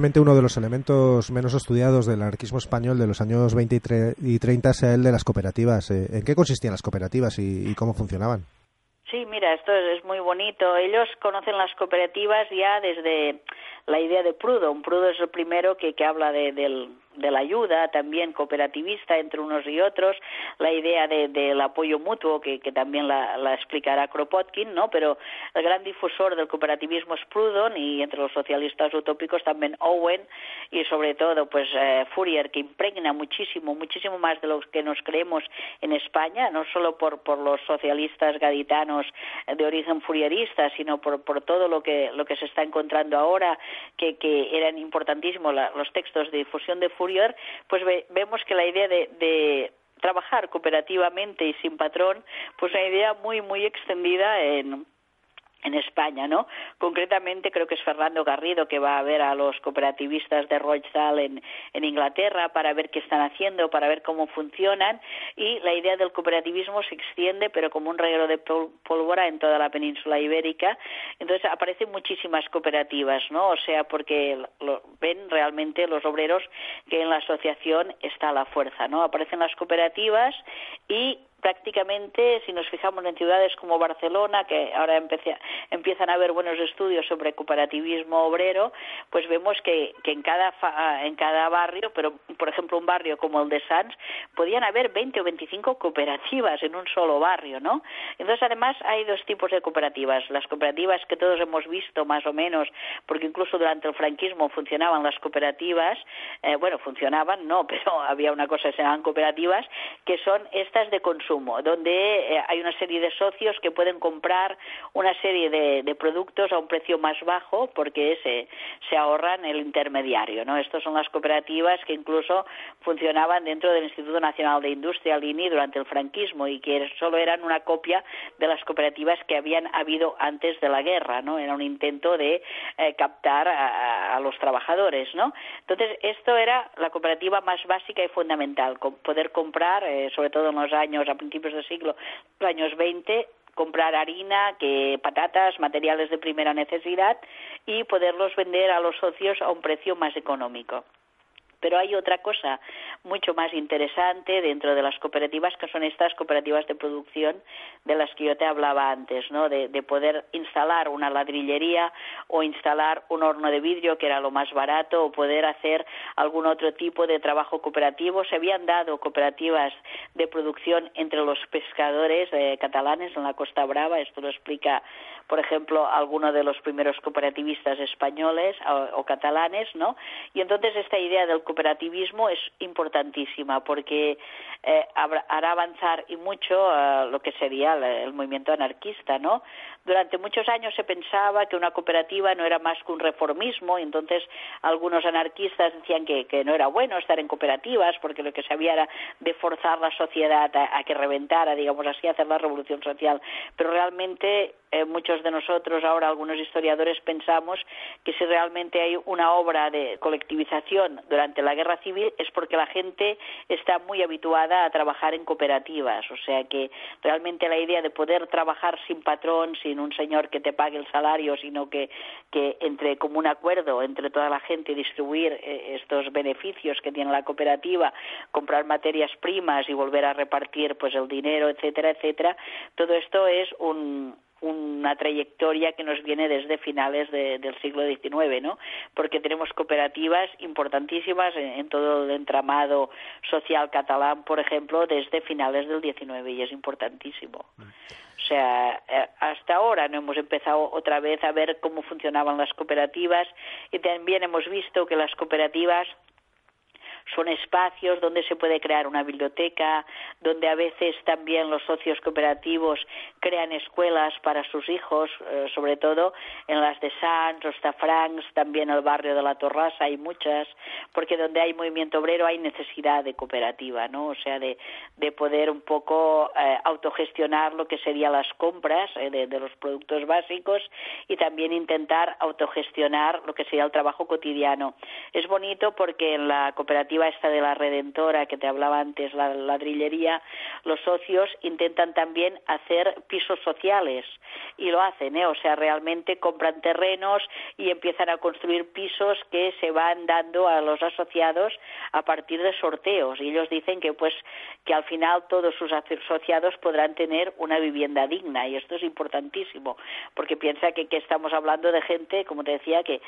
Probablemente uno de los elementos menos estudiados del anarquismo español de los años 20 y 30 sea el de las cooperativas. Eh, ¿En qué consistían las cooperativas y, cómo funcionaban? Sí, mira, esto es muy bonito. Ellos conocen las cooperativas ya desde la idea de Proudhon. Proudhon es el primero que, que habla de, del, de la ayuda también cooperativista entre unos y otros, la idea del apoyo mutuo que, también la, explicará Kropotkin, ¿no? Pero el gran difusor del cooperativismo es Proudhon y entre los socialistas utópicos también Owen y sobre todo pues eh, Fourier que impregna muchísimo, muchísimo más de lo que nos creemos en España, no solo por, por los socialistas gaditanos de origen fourierista, sino por, por todo lo que, lo que se está encontrando ahora, que, que eran importantísimos los textos de difusión de Fourier pues vemos que la idea de, trabajar cooperativamente y sin patrón, pues una idea muy, muy extendida en, en España, ¿no? Concretamente creo que es Fernando Garrido que va a ver a los cooperativistas de Rochdale en, en, Inglaterra para ver qué están haciendo, para ver cómo funcionan y la idea del cooperativismo se extiende pero como un reguero de pólvora en toda la península ibérica. Entonces aparecen muchísimas cooperativas, ¿no? O sea, porque lo, ven realmente los obreros que en la asociación está la fuerza, ¿no? Aparecen las cooperativas y prácticamente, si nos fijamos en ciudades como Barcelona, que ahora empiezan a haber buenos estudios sobre cooperativismo obrero, pues vemos que, que en, cada en cada barrio, pero por ejemplo un barrio como el de Sanz, podían haber 20 o 25 cooperativas en un solo barrio, ¿no? Entonces, además, hay dos tipos de cooperativas. Las cooperativas que todos hemos visto más o menos, porque incluso durante el franquismo funcionaban las cooperativas, eh, bueno, funcionaban, no, [LAUGHS] pero había una cosa que se llamaban cooperativas, que son estas de consumo donde eh, hay una serie de socios que pueden comprar una serie de, productos a un precio más bajo porque se, se ahorran el intermediario. ¿no? Estas son las cooperativas que incluso funcionaban dentro del Instituto Nacional de Industria, el INI, durante el franquismo y que solo eran una copia de las cooperativas que habían habido antes de la guerra. ¿no? Era un intento de eh, captar a, los trabajadores. ¿no? Entonces, esto era la cooperativa más básica y fundamental, poder comprar, eh, sobre todo en los años principios del siglo, los años 20, comprar harina, que patatas, materiales de primera necesidad y poderlos vender a los socios a un precio más económico. Pero hay otra cosa mucho más interesante dentro de las cooperativas, que son estas cooperativas de producción de las que yo te hablaba antes, ¿no? De, poder instalar una ladrillería o instalar un horno de vidrio, que era lo más barato, o poder hacer algún otro tipo de trabajo cooperativo. Se habían dado cooperativas de producción entre los pescadores eh, catalanes en la Costa Brava. Esto lo explica, por ejemplo, alguno de los primeros cooperativistas españoles o, o catalanes, ¿no? Y entonces esta idea del cooperativismo es importantísima porque eh, hará avanzar y mucho eh, lo que sería el, movimiento anarquista, ¿no? Durante muchos años se pensaba que una cooperativa no era más que un reformismo, y entonces algunos anarquistas decían que, no era bueno estar en cooperativas porque lo que se había era de forzar la sociedad a, que reventara, digamos así, hacer la revolución social. Pero realmente eh, muchos de nosotros, ahora algunos historiadores, pensamos que si realmente hay una obra de colectivización durante la guerra civil es porque la gente está muy habituada a trabajar en cooperativas. O sea que realmente la idea de poder trabajar sin patrón, sin un señor que te pague el salario, sino que, que entre como un acuerdo entre toda la gente distribuir eh, estos beneficios que tiene la cooperativa, comprar materias primas y volver a repartir pues el dinero, etcétera, etcétera, todo esto es un una trayectoria que nos viene desde finales del siglo XIX, ¿no? Porque tenemos cooperativas importantísimas en, todo el entramado social catalán, por ejemplo, desde finales del XIX y es importantísimo. O sea, eh, hasta ahora no hemos empezado otra vez a ver cómo funcionaban las cooperativas y también hemos visto que las cooperativas son espacios donde se puede crear una biblioteca, donde a veces también los socios cooperativos crean escuelas para sus hijos, eh, sobre todo en las de Sants, Ostafrancs, también el barrio de la Torrasa hay muchas, porque donde hay movimiento obrero hay necesidad de cooperativa, ¿no? O sea, de, de poder un poco eh, autogestionar lo que serían las compras eh, de, de los productos básicos y también intentar autogestionar lo que sería el trabajo cotidiano. Es bonito porque en la cooperativa esta de la Redentora que te hablaba antes, la ladrillería, los socios intentan también hacer pisos sociales y lo hacen, ¿eh? o sea, realmente compran terrenos y empiezan a construir pisos que se van dando a los asociados a partir de sorteos y ellos dicen que pues que al final todos sus asociados podrán tener una vivienda digna y esto es importantísimo porque piensa que, que estamos hablando de gente, como te decía, que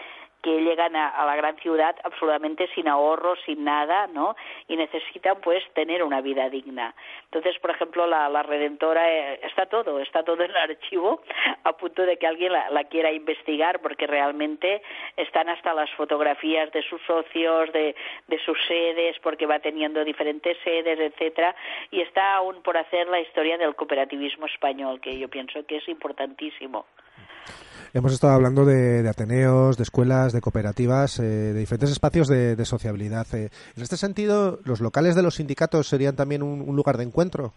que llegan a, la gran ciudad absolutamente sin ahorros, sin nada, ¿no? Y necesitan, pues, tener una vida digna. Entonces, por ejemplo, la, la Redentora eh, está todo, está todo en el archivo, a punto de que alguien la, quiera investigar, porque realmente están hasta las fotografías de sus socios, de, de sus sedes, porque va teniendo diferentes sedes, etcétera, y está aún por hacer la historia del cooperativismo español, que yo pienso que es importantísimo. Hemos estado hablando de, Ateneos, de escuelas, de cooperativas, eh, de diferentes espacios de, sociabilidad. Eh, en este sentido, ¿los locales de los sindicatos serían también un lugar de encuentro?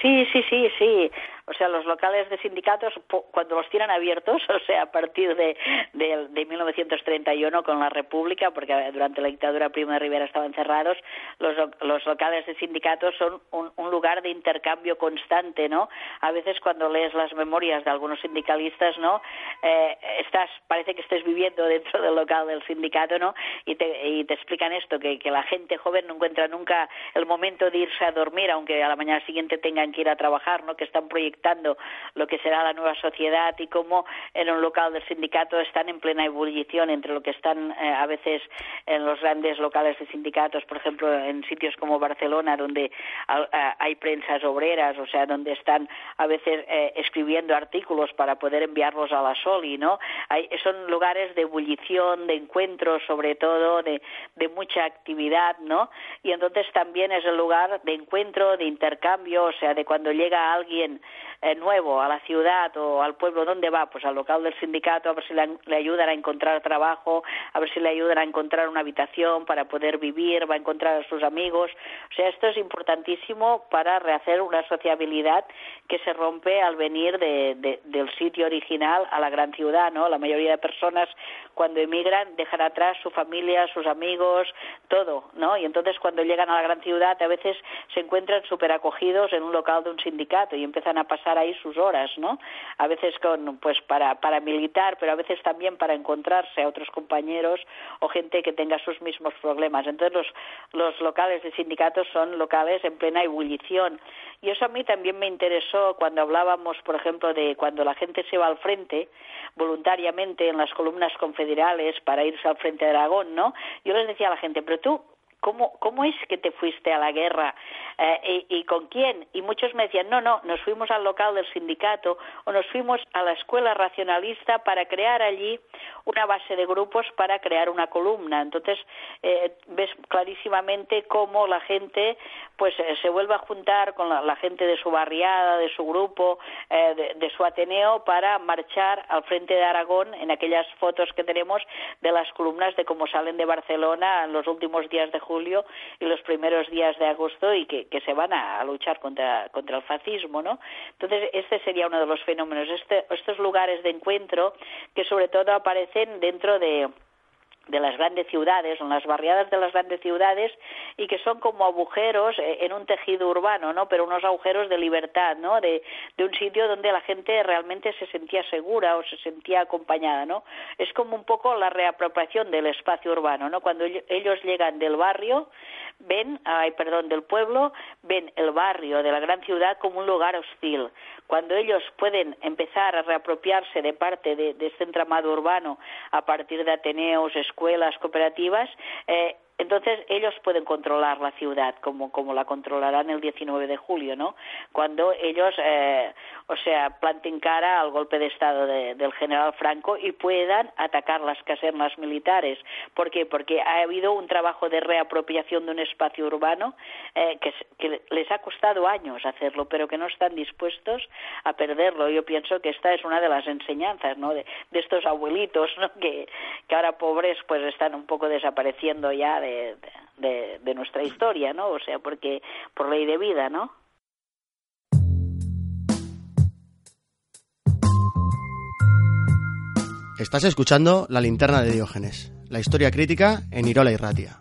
Sí, sí, sí, sí. O sea, los locales de sindicatos, cuando los tienen abiertos, [LAUGHS] o sea, a partir de, de, de 1931 con la República, porque durante la dictadura Primo de Rivera estaban cerrados, los, los locales de sindicatos son un, un, lugar de intercambio constante, ¿no? A veces cuando lees las memorias de algunos sindicalistas, ¿no? Eh, estás, parece que estés viviendo dentro del local del sindicato, ¿no? Y te, y te explican esto, que, la gente joven no encuentra nunca el momento de irse a dormir, aunque a la mañana siguiente tengan que ir a trabajar, ¿no? Que están proyectando lo que será la nueva sociedad y cómo en un local del sindicato están en plena ebullición entre lo que están eh, a veces en los grandes locales de sindicatos, por ejemplo, en sitios como Barcelona, donde hay prensas obreras, o sea, donde están a veces eh, escribiendo artículos para poder enviarlos a la Soli, ¿no? Hay, son lugares de ebullición, de encuentros, sobre todo, de, de mucha actividad, ¿no? Y entonces también es el lugar de encuentro, de intercambio, o sea, de cuando llega alguien eh, nuevo a la ciudad o al pueblo, ¿dónde va? Pues al local del sindicato a ver si le, ayudan a encontrar trabajo, a ver si le ayudan a encontrar una habitación para poder vivir, va a encontrar a sus amigos. O sea, esto es importantísimo para rehacer una sociabilidad que se rompe al venir de, del sitio original a la gran ciudad, ¿no? La mayoría de personas cuando emigran dejan atrás su familia, sus amigos, todo, ¿no? Y entonces cuando llegan a la gran ciudad a veces se encuentran súper acogidos en un local de un sindicato y empiezan a pasar ahí sus horas, ¿no? A veces con, pues para, para militar, pero a veces también para encontrarse a otros compañeros o gente que tenga sus mismos problemas. Entonces los, los locales de sindicatos son locales en plena ebullición. Y eso a mí también me interesó cuando hablábamos, por ejemplo, de cuando la gente se va al frente voluntariamente en las columnas confederales para irse al frente de Aragón, ¿no? Yo les decía a la gente, pero tú ¿cómo, ¿cómo es que te fuiste a la guerra? Eh, y, con quién? Y muchos me decían, no, no, nos fuimos al local del sindicato o nos fuimos a la escuela racionalista para crear allí una base de grupos para crear una columna. Entonces, eh, ves clarísimamente cómo la gente pues eh, se vuelve a juntar con la, gente de su barriada, de su grupo, de, de, su Ateneo para marchar al frente de Aragón en aquellas fotos que tenemos de las columnas de cómo salen de Barcelona en los últimos días de julio y los primeros días de agosto y que, se van a, luchar contra, contra el fascismo, ¿no? Entonces, este sería uno de los fenómenos, este, estos lugares de encuentro que sobre todo aparecen dentro de de las grandes ciudades, en las barriadas de las grandes ciudades y que son como agujeros eh, en un tejido urbano, ¿no? Pero unos agujeros de libertad, ¿no? De, de un sitio donde la gente realmente se sentía segura o se sentía acompañada, ¿no? Es como un poco la reapropiación del espacio urbano, ¿no? Cuando ellos llegan del barrio, ven, ay, perdón, del pueblo, ven el barrio de la gran ciudad como un lugar hostil. Cuando ellos pueden empezar a reapropiarse de parte de, de este entramado urbano a partir de Ateneos, escuelas, cooperativas, eh, entonces ellos pueden controlar la ciudad como, como la controlarán el 19 de julio, ¿no? Cuando ellos, eh, o sea, planten cara al golpe de Estado del general Franco y puedan atacar las casernas militares. ¿Por qué? Porque ha habido un trabajo de reapropiación de un espacio urbano eh, que, que, les ha costado años hacerlo, pero que no están dispuestos a perderlo. Yo pienso que esta es una de las enseñanzas, ¿no? De, de estos abuelitos, ¿no? Que, que ahora pobres pues están un poco desapareciendo ya de de, nuestra historia, ¿no? O sea, porque por ley de vida, ¿no? Estás escuchando La linterna de Diógenes, la historia crítica en Irola y Ratia.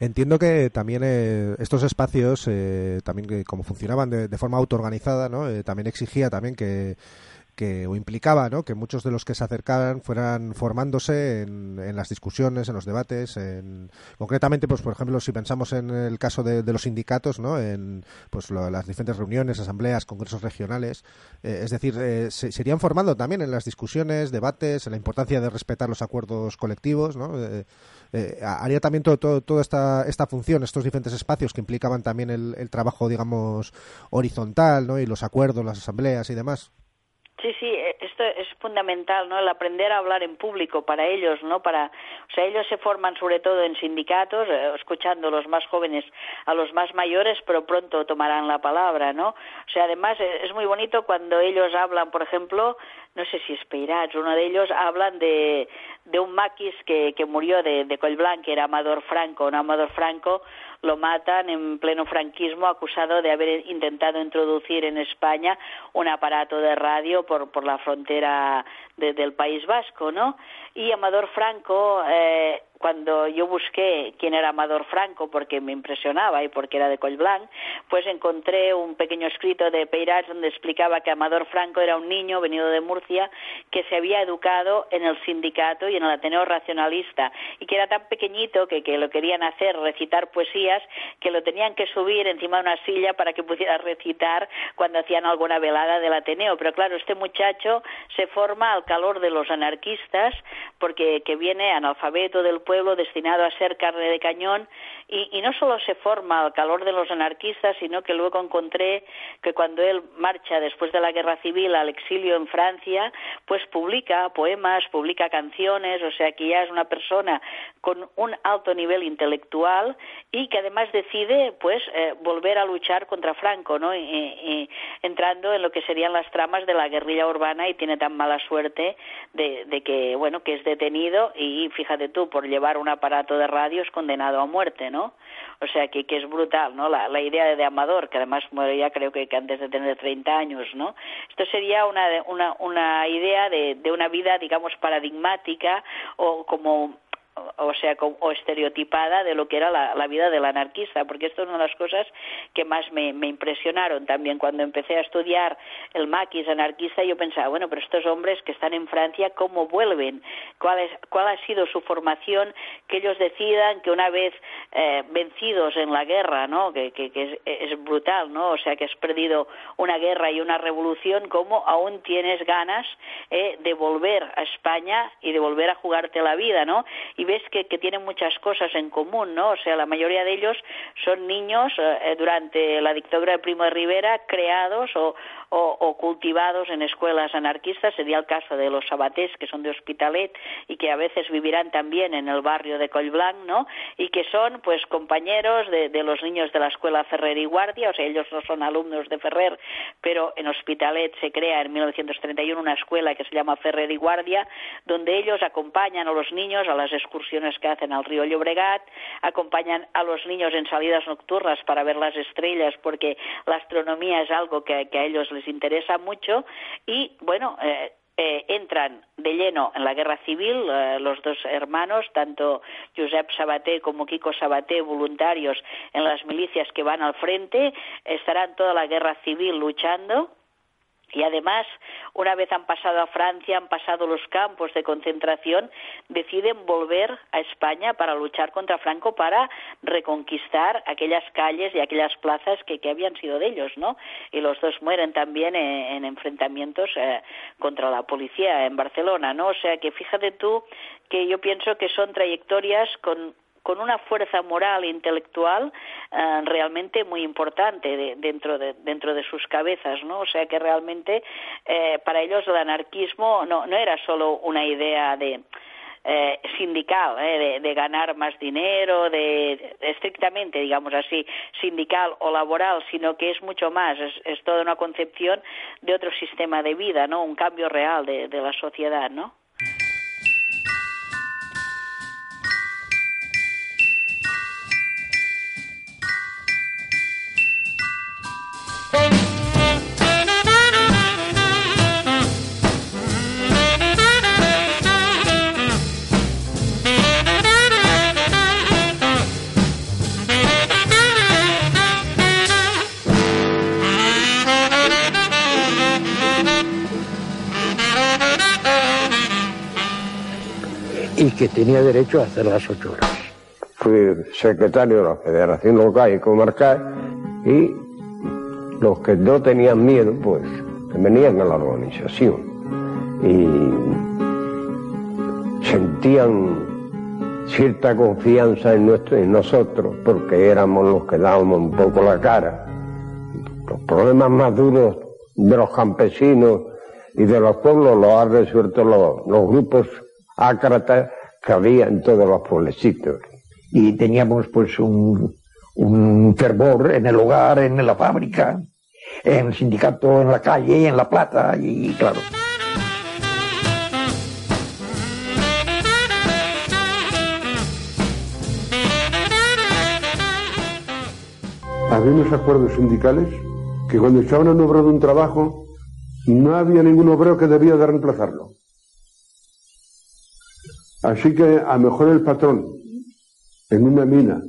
Entiendo que también eh, estos espacios, eh, también como funcionaban de, de forma autoorganizada, ¿no? Eh, también exigía también que, que o implicaba ¿no? que muchos de los que se acercaran fueran formándose en, las discusiones, en los debates, en, concretamente, pues por ejemplo, si pensamos en el caso de, los sindicatos, ¿no? en pues las diferentes reuniones, asambleas, congresos regionales, es decir, se, se, irían formando también en las discusiones, debates, en la importancia de respetar los acuerdos colectivos, ¿no? eh, haría también todo, todo, toda esta, esta función, estos diferentes espacios que implicaban también el, el trabajo, digamos, horizontal, ¿no? Y los acuerdos, las asambleas y demás. Sí, sí, e, esto es fundamental, ¿no? El aprender a hablar en público para ellos, ¿no? Para, o sea, ellos se forman sobre todo en sindicatos, eh, escuchando los más jóvenes a los más mayores, pero pronto tomarán la palabra, ¿no? O sea, además eh, es muy bonito cuando ellos hablan, por ejemplo, no sé si es Peirats, uno de ellos hablan de, de un maquis que, que murió de, de que era Amador Franco, ¿no? Amador Franco lo matan en pleno franquismo acusado de haber intentado introducir en España un aparato de radio por, por la frontera del País Vasco, ¿no? Y Amador Franco eh, cuando yo busqué quién era Amador Franco porque me impresionaba y porque era de Collblanc, pues encontré un pequeño escrito de Peirats donde explicaba que Amador Franco era un niño venido de Murcia que se había educado en el sindicato y en el Ateneo Racionalista y que era tan pequeñito que, que lo querían hacer recitar poesías que lo tenían que subir encima de una silla para que pudiera recitar cuando hacían alguna velada del Ateneo. Pero claro, este muchacho se forma al calor de los anarquistas porque que viene analfabeto del pueblo destinado a ser carne de cañón y, y, no solo se forma al calor de los anarquistas, sino que luego encontré que cuando él marcha después de la guerra civil al exilio en Francia, pues publica poemas, publica canciones, o sea que ya es una persona con un alto nivel intelectual y que además decide pues eh, volver a luchar contra Franco, ¿no? Entrando en lo que serían las tramas de la guerrilla urbana y tiene tan mala suerte de, de que bueno que es detenido y fíjate tú por llevar un aparato de radio es condenado a muerte, ¿no? O sea, que, que es brutal, ¿no? La, la idea de Amador, que además ya creo que, que, antes de tener 30 años, ¿no? Esto sería una, una, una idea de, de una vida, digamos, paradigmática o como o sea, o estereotipada de lo que era la, vida del anarquista, porque esto es una de las cosas que más me, impresionaron también cuando empecé a estudiar el maquis anarquista, yo pensaba, bueno, pero estos hombres que están en Francia, ¿cómo vuelven? ¿Cuál, es, cuál ha sido su formación? Que ellos decidan que una vez eh, vencidos en la guerra, ¿no? Que, que, es, brutal, ¿no? O sea, que has perdido una guerra y una revolución, ¿cómo aún tienes ganas eh, de volver a España y de volver a jugarte la vida, ¿no? Y ves que, que tienen muchas cosas en común, ¿no? O sea, la mayoría de ellos son niños eh, durante la dictadura de Primo de Rivera creados o, o, cultivados en escuelas anarquistas, sería el caso de los sabatés que son de Hospitalet y que a veces vivirán también en el barrio de Collblanc, ¿no? Y que son pues compañeros de, los niños de la escuela Ferrer y Guardia, o sea, ellos no son alumnos de Ferrer, pero en Hospitalet se crea en 1931 una escuela que se llama Ferrer y Guardia, donde ellos acompañan a los niños a las excursiones que hacen al río Llobregat, acompañan a los niños en salidas nocturnas para ver las estrellas, porque la astronomía es algo que, que a ellos les interesa mucho y, bueno, eh, eh, entran de lleno en la guerra civil eh, los dos hermanos, tanto Josep Sabaté como Kiko Sabaté, voluntarios en las milicias que van al frente, estarán toda la guerra civil luchando y además, una vez han pasado a Francia, han pasado los campos de concentración, deciden volver a España para luchar contra Franco, para reconquistar aquellas calles y aquellas plazas que, habían sido de ellos, ¿no? Y los dos mueren también en, enfrentamientos eh, contra la policía en Barcelona, ¿no? O sea que fíjate tú que yo pienso que son trayectorias con con una fuerza moral e intelectual eh, realmente muy importante dentro de dentro de sus cabezas no o sea que realmente eh, para ellos el anarquismo no no era solo una idea de eh, sindical, de, ganar más dinero, de estrictamente, digamos así, sindical o laboral, sino que es mucho más, es, toda una concepción de otro sistema de vida, ¿no? Un cambio real de, de la sociedad, ¿no? Que tenía derecho a hacer las ocho horas. Fui secretario de la Federación Local y Comarcal y los que no tenían miedo, pues, venían a la organización y sentían cierta confianza en, nuestro, en nosotros porque éramos los que dábamos un poco la cara. Los problemas más duros de los campesinos y de los pueblos los han resuelto los, los grupos ácratas que había en todos los pueblecitos. Y teníamos pues un, un fervor en el hogar, en la fábrica, en el sindicato, en la calle, en la plata, y claro. Había unos acuerdos sindicales que cuando echaban a un obrero de un trabajo, no había ningún obrero que debía de reemplazarlo. Así que a lo mejor el patrón, en una mina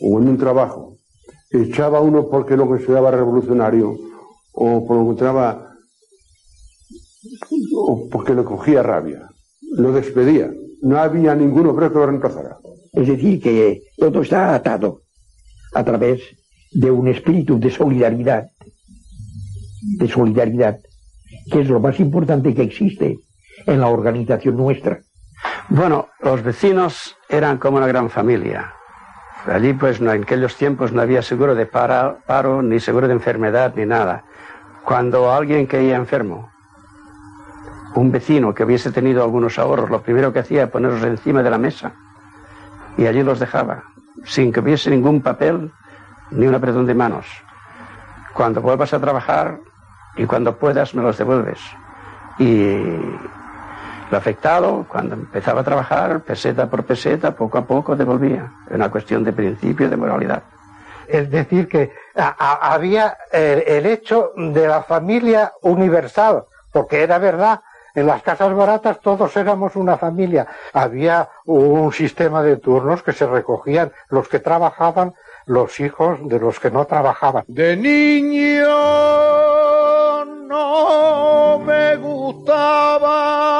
o en un trabajo, echaba a uno porque lo consideraba revolucionario o porque lo encontraba o porque le cogía rabia. Lo despedía. No había ningún obrero que lo reemplazara. Es decir, que todo está atado a través de un espíritu de solidaridad, de solidaridad, que es lo más importante que existe en la organización nuestra. Bueno, los vecinos eran como una gran familia. Allí, pues, en aquellos tiempos no había seguro de paro, ni seguro de enfermedad, ni nada. Cuando alguien caía enfermo, un vecino que hubiese tenido algunos ahorros, lo primero que hacía era ponerlos encima de la mesa y allí los dejaba, sin que hubiese ningún papel ni un apretón de manos. Cuando vuelvas a trabajar y cuando puedas me los devuelves. Y lo afectado, cuando empezaba a trabajar, peseta por peseta, poco a poco devolvía. Es una cuestión de principio, de moralidad. Es decir, que había el, hecho de la familia universal, porque era verdad, En las casas baratas todos éramos una familia. Había un sistema de turnos que se recogían los que trabajaban, los hijos de los que no trabajaban. De niño no me gustaban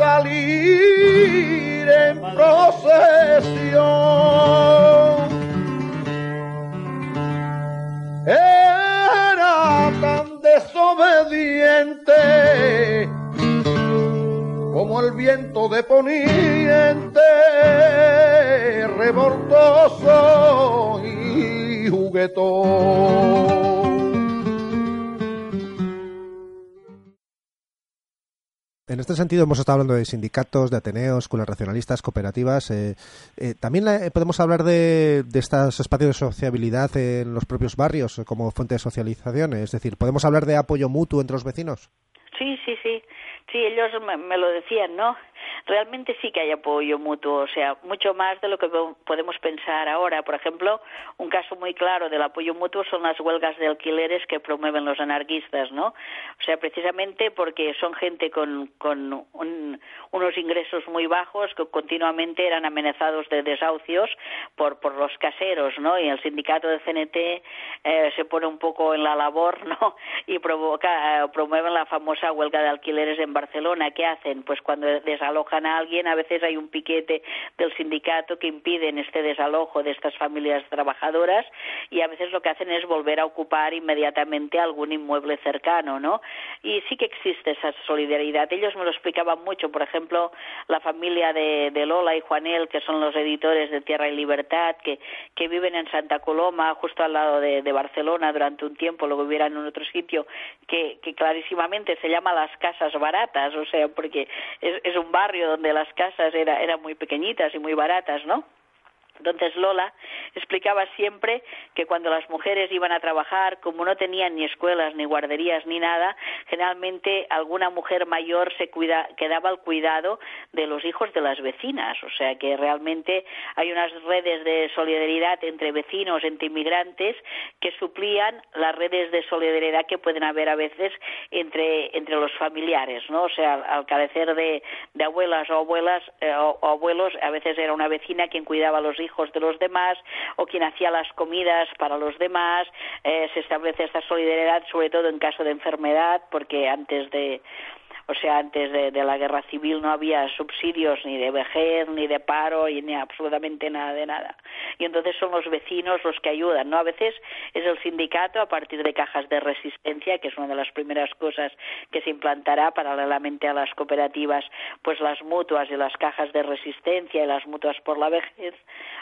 salir en procesión. Era tan desobediente como el viento de poniente, revoltoso y juguetón. En este sentido hemos estado hablando de sindicatos, de ateneos, escuelas racionalistas, cooperativas. Eh, eh, también podemos hablar de, de, estos espacios de sociabilidad en los propios barrios como fuente de socialización. Es decir, ¿podemos hablar de apoyo mutuo entre los vecinos? Sí, sí, sí. Sí, ellos me, lo decían, ¿no? Realmente sí que hay apoyo mutuo, o sea, mucho más de lo que podemos pensar ahora. Por ejemplo, un caso muy claro del apoyo mutuo son las huelgas de alquileres que promueven los anarquistas, ¿no? O sea, precisamente porque son gente con, con unos ingresos muy bajos que continuamente eran amenazados de desahucios por, por los caseros, ¿no? Y el sindicato de CNT eh, se pone un poco en la labor, [LAUGHS] ¿no? Y provoca, eh, promueven la famosa huelga de alquileres en Barcelona, ¿qué hacen? Pues cuando desalojan a alguien, a veces hay un piquete del sindicato que impiden este desalojo de estas familias trabajadoras y a veces lo que hacen es volver a ocupar inmediatamente algún inmueble cercano, ¿no? Y sí que existe esa solidaridad. Ellos me lo explicaban mucho, por ejemplo, la familia de, Lola y Juanel, que son los editores de Tierra y Libertad, que, que viven en Santa Coloma, justo al lado de, Barcelona durante un tiempo, luego vivieran en otro sitio, que, que clarísimamente se llama Las Casas Baratas, o sea, porque es, es un barrio donde las casas era, eran muy pequeñitas y muy baratas, ¿no? Entonces Lola explicaba siempre que cuando las mujeres iban a trabajar, como no tenían ni escuelas, ni guarderías, ni nada, generalmente alguna mujer mayor se cuida, quedaba al cuidado de los hijos de las vecinas. O sea que realmente hay unas redes de solidaridad entre vecinos, entre inmigrantes, que suplían las redes de solidaridad que pueden haber a veces entre, entre los familiares, ¿no? O sea, al, carecer de, de, abuelas o abuelas eh, o, abuelos, a veces era una vecina quien cuidaba a los hijos hijos de los demás o quien hacía las comidas para los demás. Eh, se establece esta solidaridad sobre todo en caso de enfermedad porque antes de o sea, antes de, la guerra civil no había subsidios ni de vejez, ni de paro, y ni absolutamente nada de nada. Y entonces son los vecinos los que ayudan, ¿no? A veces es el sindicato a partir de cajas de resistencia, que es una de las primeras cosas que se implantará paralelamente a las cooperativas, pues las mutuas y las cajas de resistencia y las mutuas por la vejez,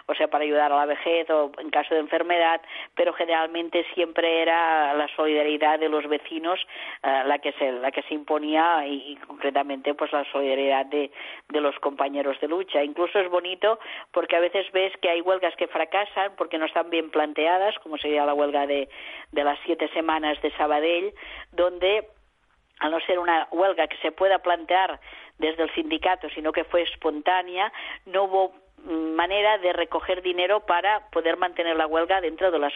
o sea, para ayudar a la vejez o en caso de enfermedad, pero generalmente siempre era la solidaridad de los vecinos eh, la que se la que se imponía y y, concretamente pues la solidaridad de, de los compañeros de lucha. Incluso es bonito porque a veces ves que hay huelgas que fracasan porque no están bien planteadas, como sería la huelga de, de las siete semanas de Sabadell, donde al no ser una huelga que se pueda plantear desde el sindicato, sino que fue espontánea, no hubo manera de recoger dinero para poder mantener la huelga dentro de las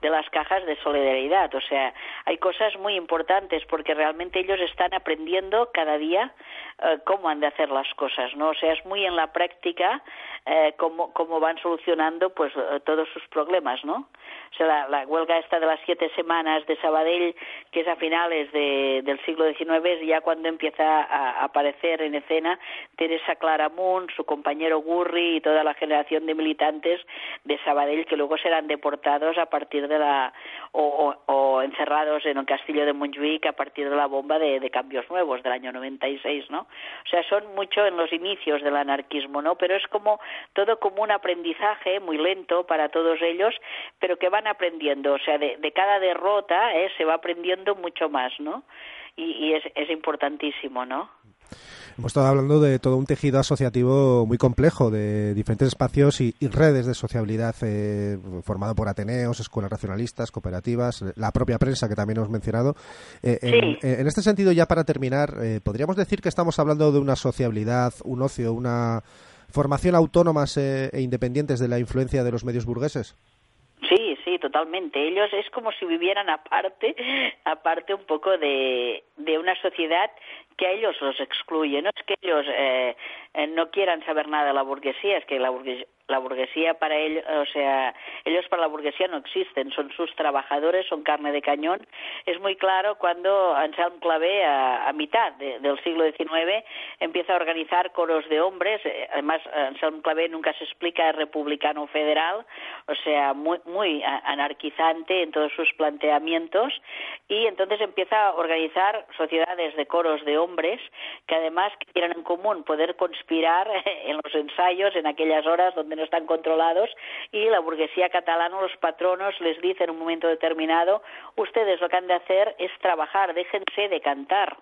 de las cajas de solidaridad. O sea hay cosas muy importantes porque realmente ellos están aprendiendo cada día eh, cómo han de hacer las cosas no o sea es muy en la práctica eh, cómo cómo van solucionando pues eh, todos sus problemas no o sea la, huelga esta de las siete semanas de Sabadell que es a finales de, del siglo XIX es ya cuando empieza a, aparecer en escena Teresa Claramunt su compañero Gurri toda la generación de militantes de Sabadell que luego serán deportados a partir de la o, encerrados en el castillo de Montjuic a partir de la bomba de, de, cambios nuevos del año 96, ¿no? O sea, son mucho en los inicios del anarquismo, ¿no? Pero es como todo como un aprendizaje muy lento para todos ellos, pero que van aprendiendo, o sea, de, de cada derrota ¿eh? se va aprendiendo mucho más, ¿no? Y, y es, es importantísimo, ¿no? Hemos estado hablando de todo un tejido asociativo muy complejo, de diferentes espacios y, redes de sociabilidad eh, formado por Ateneos, escuelas racionalistas, cooperativas, la propia prensa que también hemos mencionado. Eh, en, este sentido, ya para terminar, eh, ¿podríamos decir que estamos hablando de una sociabilidad, un ocio, una formación autónomas eh, e independientes de la influencia de los medios burgueses? Sí, sí, totalmente. Ellos es como si vivieran aparte, [LAUGHS] aparte un poco de, de una sociedad que a ellos los excluye. No es que ellos eh, eh, no quieran saber nada de la burguesía, es que la burguesía, la burguesía para ellos, o sea, ellos para la burguesía no existen, son sus trabajadores, son carne de cañón. Es muy claro cuando Anselm Clavé, a, a mitad de, del siglo XIX, empieza a organizar coros de hombres. Eh, Además, Anselm Clavé nunca se explica republicano federal, o sea, muy, muy anarquizante en todos sus planteamientos. Y entonces empieza a organizar sociedades de coros de hombres que además tienen en común poder conspirar [LAUGHS] en los ensayos en aquellas horas donde no están controlados y la burguesía catalana, los patronos les dicen en un momento determinado, ustedes lo que han de hacer es trabajar, déjense de cantar.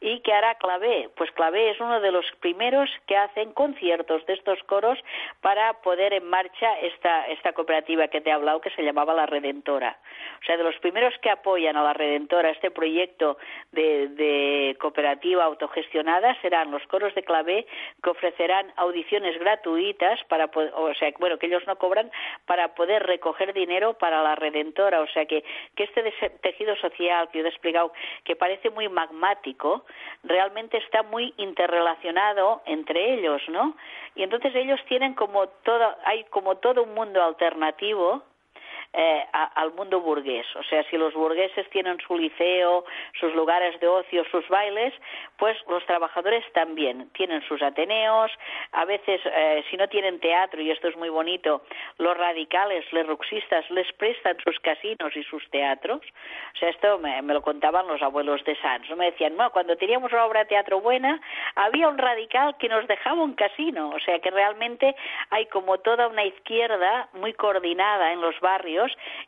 ¿Y qué hará Clavé? Pues Clavé es uno de los primeros que hacen conciertos de estos coros para poder en marcha esta, esta cooperativa que te he hablado que se llamaba La Redentora. O sea, de los primeros que apoyan a La Redentora, este proyecto de, de cooperativa autogestionada, serán los coros de Clavé que ofrecerán audiciones gratuitas para o sea, bueno, que ellos no cobran para poder recoger dinero para La Redentora. O sea, que, que este tejido social que yo he explicado, que parece muy magmático, realmente está muy interrelacionado entre ellos, ¿no? Y entonces ellos tienen como todo, hay como todo un mundo alternativo eh, a, al mundo burgués. O sea, si los burgueses tienen su liceo, sus lugares de ocio, sus bailes, pues los trabajadores también tienen sus ateneos. A veces, eh, si no tienen teatro, y esto es muy bonito, los radicales, los ruxistas, les prestan sus casinos y sus teatros. O sea, esto me, me lo contaban los abuelos de Sanz. Me decían, no, cuando teníamos una obra de teatro buena, había un radical que nos dejaba un casino. O sea, que realmente hay como toda una izquierda muy coordinada en los barrios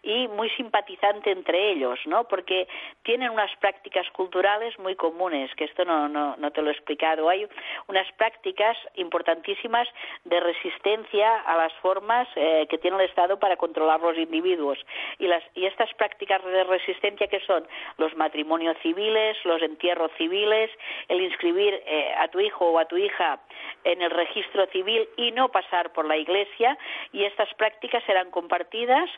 y muy simpatizante entre ellos, ¿no? Porque tienen unas prácticas culturales muy comunes, que esto no, no, no te lo he explicado. Hay unas prácticas importantísimas de resistencia a las formas eh, que tiene el Estado para controlar los individuos. Y, las, y estas prácticas de resistencia que son los matrimonios civiles, los entierros civiles, el inscribir eh, a tu hijo o a tu hija en el registro civil y no pasar por la iglesia, y estas prácticas serán compartidas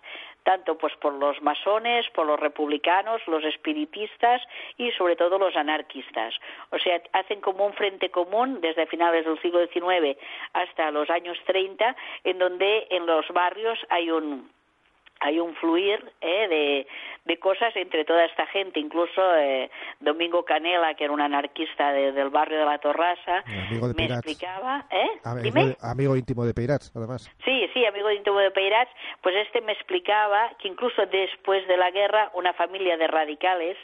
tanto pues por los masones, por los republicanos, los espiritistas y sobre todo los anarquistas. O sea, hacen como un frente común desde finales del siglo XIX hasta los años 30, en donde en los barrios hay un hay un fluir eh, de, de, cosas entre toda esta gente, incluso eh, Domingo Canela, que era un anarquista de, del barrio de la Torrasa, de me explicaba, ¿eh? Amigo, amigo, íntimo de Peirats, además. Sí, sí, amigo íntimo de Peirats, pues este me explicaba que incluso después de la guerra una familia de radicales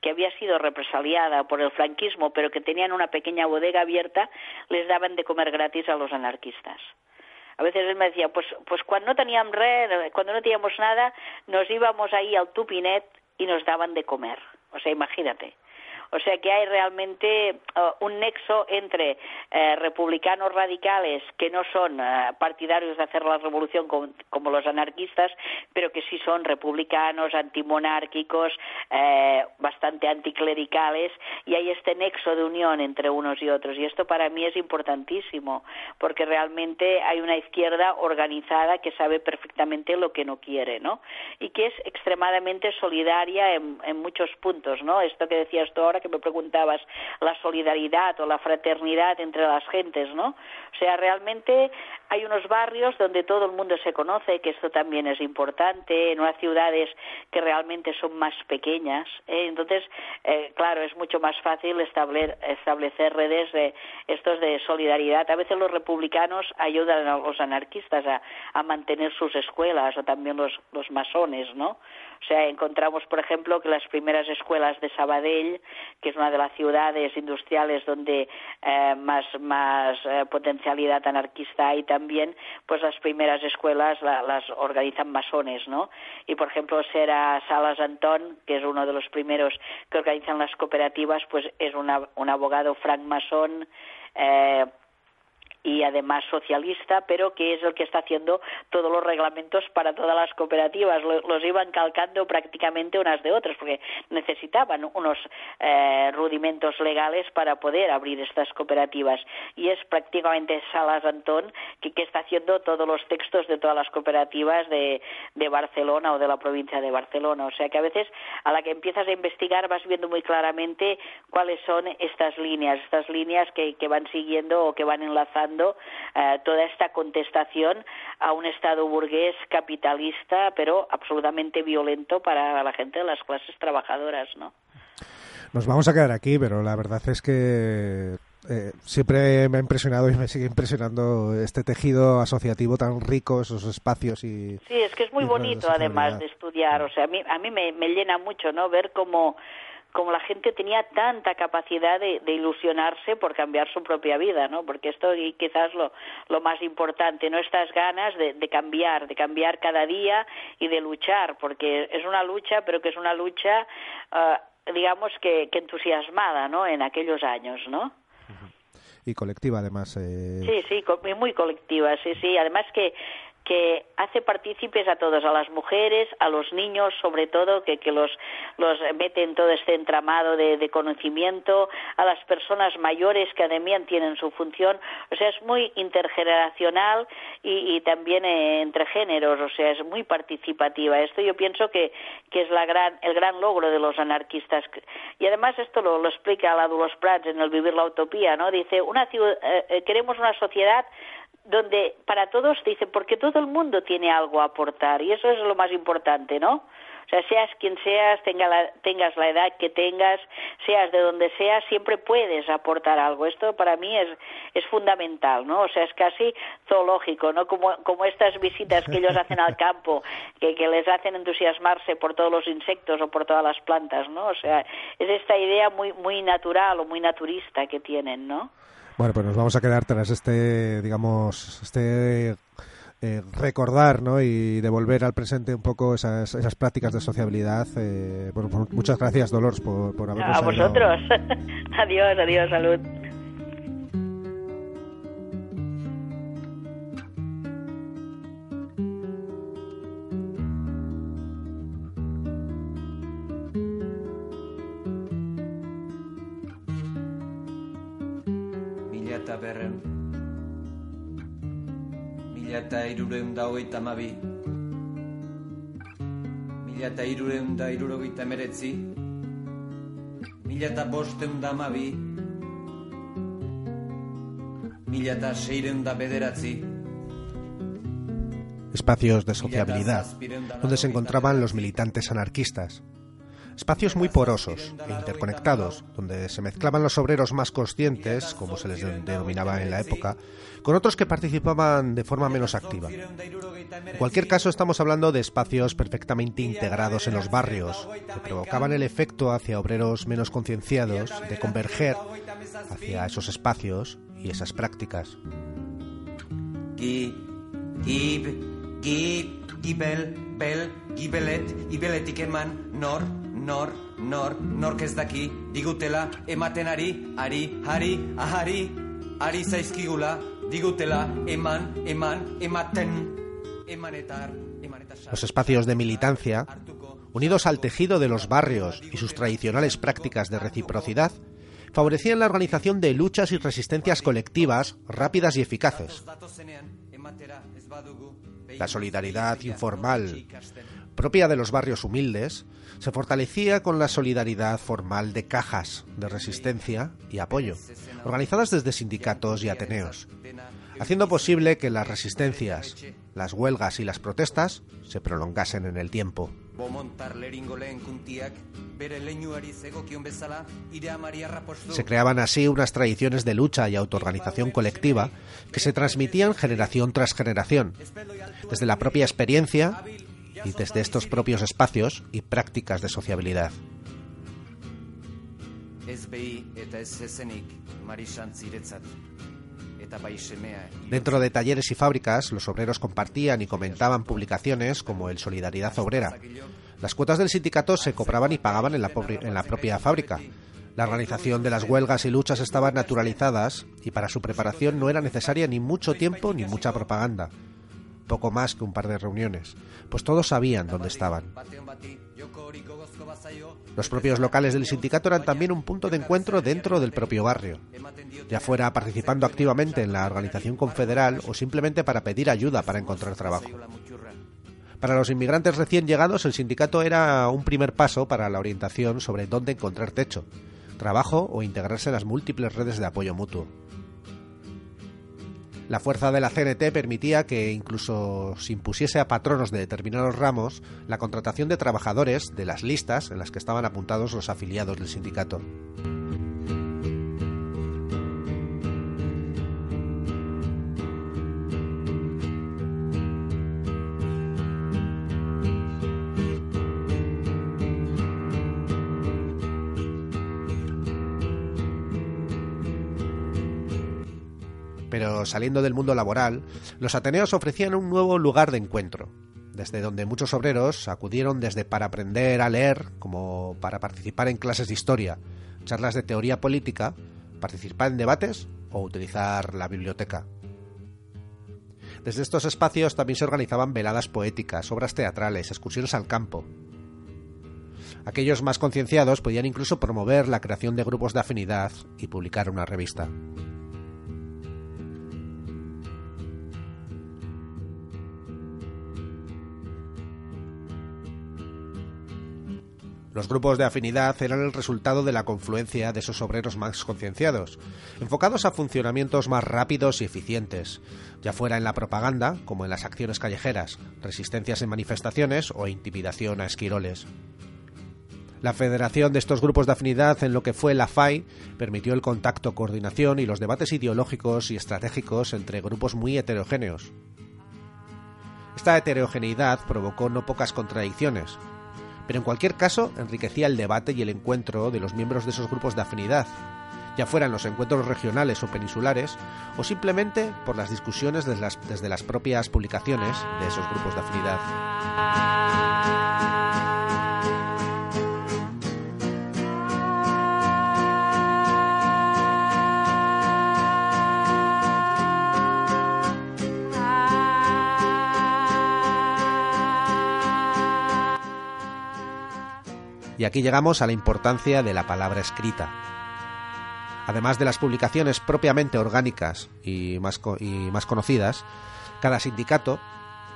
que había sido represaliada por el franquismo, pero que tenían una pequeña bodega abierta, les daban de comer gratis a los anarquistas a veces él me decía, pues, pues cuando no teníamos red, cuando no teníamos nada, nos íbamos ahí al tupinet y nos daban de comer. O sea, imagínate. O sea que hay realmente uh, un nexo entre eh, republicanos radicales que no son uh, partidarios de hacer la revolución como, los anarquistas, pero que sí son republicanos, antimonárquicos, eh, bastante anticlericales, y hay este nexo de unión entre unos y otros. Y esto para mí es importantísimo, porque realmente hay una izquierda organizada que sabe perfectamente lo que no quiere, ¿no? Y que es extremadamente solidaria en, en muchos puntos, ¿no? Esto que decías tú ahora que me preguntabas, la solidaridad o la fraternidad entre las gentes, ¿no? O sea, realmente hay unos barrios donde todo el mundo se conoce, que esto también es importante, en unas ciudades que realmente son más pequeñas. ¿eh? Entonces, eh, claro, es mucho más fácil establecer, establecer redes de estos de solidaridad. A veces los republicanos ayudan a los anarquistas a, a mantener sus escuelas o también los, los masones, ¿no? O sea, encontramos, por ejemplo, que las primeras escuelas de Sabadell, que es una de las ciudades industriales donde eh, más, más eh, potencialidad anarquista hay también, pues las primeras escuelas la, las organizan masones, ¿no? Y, por ejemplo, Sera Salas Antón, que es uno de los primeros que organizan las cooperativas, pues es una, un abogado francmasón, eh, y además socialista, pero que es el que está haciendo todos los reglamentos para todas las cooperativas. Los iban calcando prácticamente unas de otras, porque necesitaban unos eh, rudimentos legales para poder abrir estas cooperativas. Y es prácticamente Salas Antón que, que está haciendo todos los textos de todas las cooperativas de, de Barcelona o de la provincia de Barcelona. O sea que a veces a la que empiezas a investigar vas viendo muy claramente cuáles son estas líneas, estas líneas que, que van siguiendo o que van enlazando eh, toda esta contestación a un Estado burgués capitalista, pero absolutamente violento para la gente de las clases trabajadoras, ¿no? Nos vamos a quedar aquí, pero la verdad es que eh, siempre me ha impresionado y me sigue impresionando este tejido asociativo tan rico, esos espacios y... Sí, es que es muy bonito además de estudiar, o sea, a mí, a mí me, me llena mucho, ¿no? Ver cómo como la gente tenía tanta capacidad de, de, ilusionarse por cambiar su propia vida, ¿no? Porque esto y quizás lo, lo más importante, ¿no? Estas ganas de, de, cambiar, de cambiar cada día y de luchar, porque es una lucha, pero que es una lucha, uh, digamos que, que entusiasmada, ¿no? En aquellos años, ¿no? y colectiva además. Eh... Sí, sí, muy colectiva, sí, sí. Además que que hace partícipes a todos, a las mujeres, a los niños, sobre todo, que, que los, los mete en todo este entramado de, conocimiento, a las personas mayores que además tienen su función, o sea, es muy intergeneracional y, y también eh, entre géneros, o sea, es muy participativa. Esto yo pienso que, que es la gran, el gran logro de los anarquistas. Y además esto lo, explica la Dulos Prats en el Vivir la Utopía, ¿no? Dice, una ciudad, eh, queremos una sociedad donde para todos dice porque todo el mundo tiene algo a aportar y eso es lo más importante, ¿no? O sea, seas quien seas, tenga la, tengas la edad que tengas, seas de donde seas, siempre puedes aportar algo. Esto para mí es, es fundamental, ¿no? O sea, es casi zoológico, ¿no? Como, como estas visitas que ellos hacen al campo, que, que les hacen entusiasmarse por todos los insectos o por todas las plantas, ¿no? O sea, es esta idea muy, muy natural o muy naturista que tienen, ¿no? Bueno, pues nos vamos a quedar tras este, digamos, este eh, recordar ¿no? y devolver al presente un poco esas, esas prácticas de sociabilidad. Eh, bueno, muchas gracias, Dolores, por, por habernos A vosotros. [LAUGHS] adiós, adiós, salud. Eta irureun da hogeita mabi Mila eta irureun da irurogeita meretzi Mila eta bosteun da mabi Mila eta seireun da bederatzi. Espacios de sociabilidad, donde se encontraban los militantes anarquistas, espacios muy porosos e interconectados, donde se mezclaban los obreros más conscientes, como se les denominaba en la época, con otros que participaban de forma menos activa. En cualquier caso, estamos hablando de espacios perfectamente integrados en los barrios, que provocaban el efecto hacia obreros menos concienciados de converger hacia esos espacios y esas prácticas. Gibel, bel, gibelet, eman, nor, nor, nor, nork ez daki, digutela, ematen ari, ari, ari, ahari, ari zaizkigula, digutela, eman, eman, ematen, emanetar, emanetar. Los espacios de militancia, unidos al tejido de los barrios y sus tradicionales prácticas de reciprocidad, favorecían la organización de luchas y resistencias colectivas rápidas y eficaces. La solidaridad informal, propia de los barrios humildes, se fortalecía con la solidaridad formal de cajas de resistencia y apoyo, organizadas desde sindicatos y ateneos, haciendo posible que las resistencias, las huelgas y las protestas se prolongasen en el tiempo. Se creaban así unas tradiciones de lucha y autoorganización colectiva que se transmitían generación tras generación, desde la propia experiencia y desde estos propios espacios y prácticas de sociabilidad. Dentro de talleres y fábricas, los obreros compartían y comentaban publicaciones como el Solidaridad Obrera. Las cuotas del sindicato se cobraban y pagaban en la, en la propia fábrica. La organización de las huelgas y luchas estaban naturalizadas y para su preparación no era necesaria ni mucho tiempo ni mucha propaganda. Poco más que un par de reuniones, pues todos sabían dónde estaban. Los propios locales del sindicato eran también un punto de encuentro dentro del propio barrio, ya fuera participando activamente en la organización confederal o simplemente para pedir ayuda para encontrar trabajo. Para los inmigrantes recién llegados, el sindicato era un primer paso para la orientación sobre dónde encontrar techo, trabajo o integrarse en las múltiples redes de apoyo mutuo. La fuerza de la CNT permitía que incluso se impusiese a patronos de determinados ramos la contratación de trabajadores de las listas en las que estaban apuntados los afiliados del sindicato. Saliendo del mundo laboral, los Ateneos ofrecían un nuevo lugar de encuentro, desde donde muchos obreros acudieron desde para aprender a leer como para participar en clases de historia, charlas de teoría política, participar en debates o utilizar la biblioteca. Desde estos espacios también se organizaban veladas poéticas, obras teatrales, excursiones al campo. Aquellos más concienciados podían incluso promover la creación de grupos de afinidad y publicar una revista. Los grupos de afinidad eran el resultado de la confluencia de esos obreros más concienciados, enfocados a funcionamientos más rápidos y eficientes, ya fuera en la propaganda como en las acciones callejeras, resistencias en manifestaciones o intimidación a esquiroles. La federación de estos grupos de afinidad en lo que fue la FAI permitió el contacto, coordinación y los debates ideológicos y estratégicos entre grupos muy heterogéneos. Esta heterogeneidad provocó no pocas contradicciones, pero en cualquier caso enriquecía el debate y el encuentro de los miembros de esos grupos de afinidad, ya fueran los encuentros regionales o peninsulares, o simplemente por las discusiones desde las, desde las propias publicaciones de esos grupos de afinidad. Y aquí llegamos a la importancia de la palabra escrita. Además de las publicaciones propiamente orgánicas y más, y más conocidas, cada sindicato,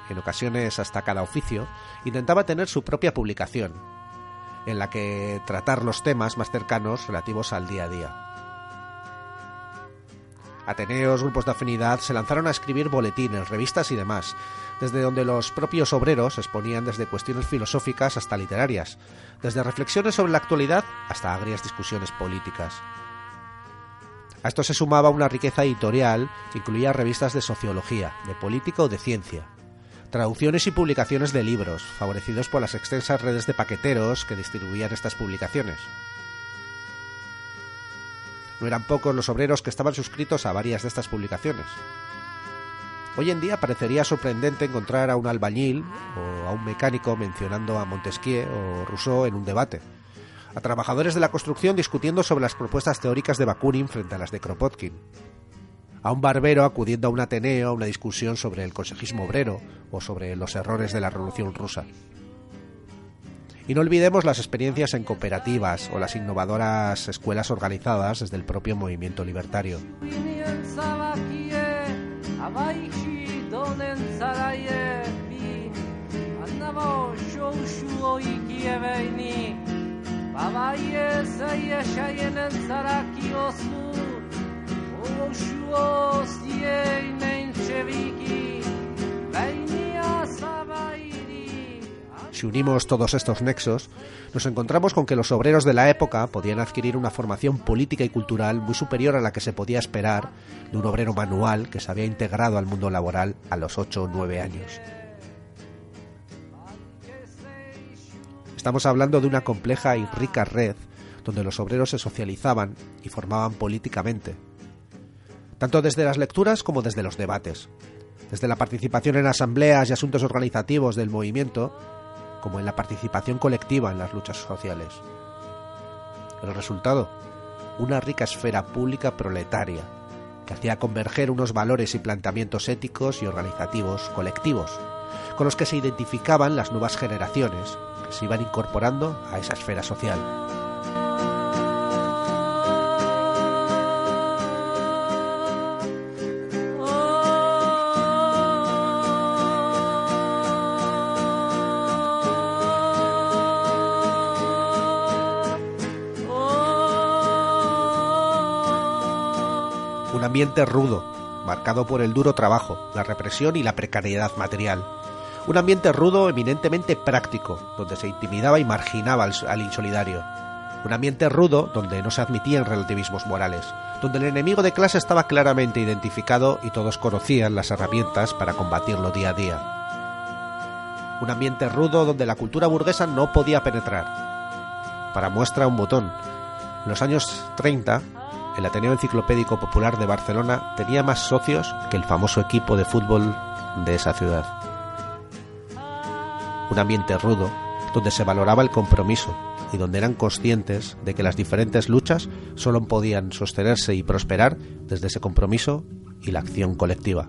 en ocasiones hasta cada oficio, intentaba tener su propia publicación, en la que tratar los temas más cercanos relativos al día a día. Ateneos, grupos de afinidad se lanzaron a escribir boletines, revistas y demás, desde donde los propios obreros exponían desde cuestiones filosóficas hasta literarias, desde reflexiones sobre la actualidad hasta agrias discusiones políticas. A esto se sumaba una riqueza editorial que incluía revistas de sociología, de política o de ciencia, traducciones y publicaciones de libros, favorecidos por las extensas redes de paqueteros que distribuían estas publicaciones. No eran pocos los obreros que estaban suscritos a varias de estas publicaciones. Hoy en día parecería sorprendente encontrar a un albañil o a un mecánico mencionando a Montesquieu o Rousseau en un debate, a trabajadores de la construcción discutiendo sobre las propuestas teóricas de Bakunin frente a las de Kropotkin, a un barbero acudiendo a un ateneo a una discusión sobre el consejismo obrero o sobre los errores de la Revolución rusa. Y no olvidemos las experiencias en cooperativas o las innovadoras escuelas organizadas desde el propio movimiento libertario. Si unimos todos estos nexos, nos encontramos con que los obreros de la época podían adquirir una formación política y cultural muy superior a la que se podía esperar de un obrero manual que se había integrado al mundo laboral a los 8 o 9 años. Estamos hablando de una compleja y rica red donde los obreros se socializaban y formaban políticamente, tanto desde las lecturas como desde los debates, desde la participación en asambleas y asuntos organizativos del movimiento, como en la participación colectiva en las luchas sociales. El resultado, una rica esfera pública proletaria, que hacía converger unos valores y planteamientos éticos y organizativos colectivos, con los que se identificaban las nuevas generaciones que se iban incorporando a esa esfera social. Ambiente rudo, marcado por el duro trabajo, la represión y la precariedad material. Un ambiente rudo eminentemente práctico, donde se intimidaba y marginaba al, insolidario. Un ambiente rudo donde no se admitían relativismos morales, donde el enemigo de clase estaba claramente identificado y todos conocían las herramientas para combatirlo día a día. Un ambiente rudo donde la cultura burguesa no podía penetrar. Para muestra un botón. En los años 30, el Ateneo Enciclopédico Popular de Barcelona tenía más socios que el famoso equipo de fútbol de esa ciudad. Un ambiente rudo donde se valoraba el compromiso y donde eran conscientes de que las diferentes luchas solo podían sostenerse y prosperar desde ese compromiso y la acción colectiva.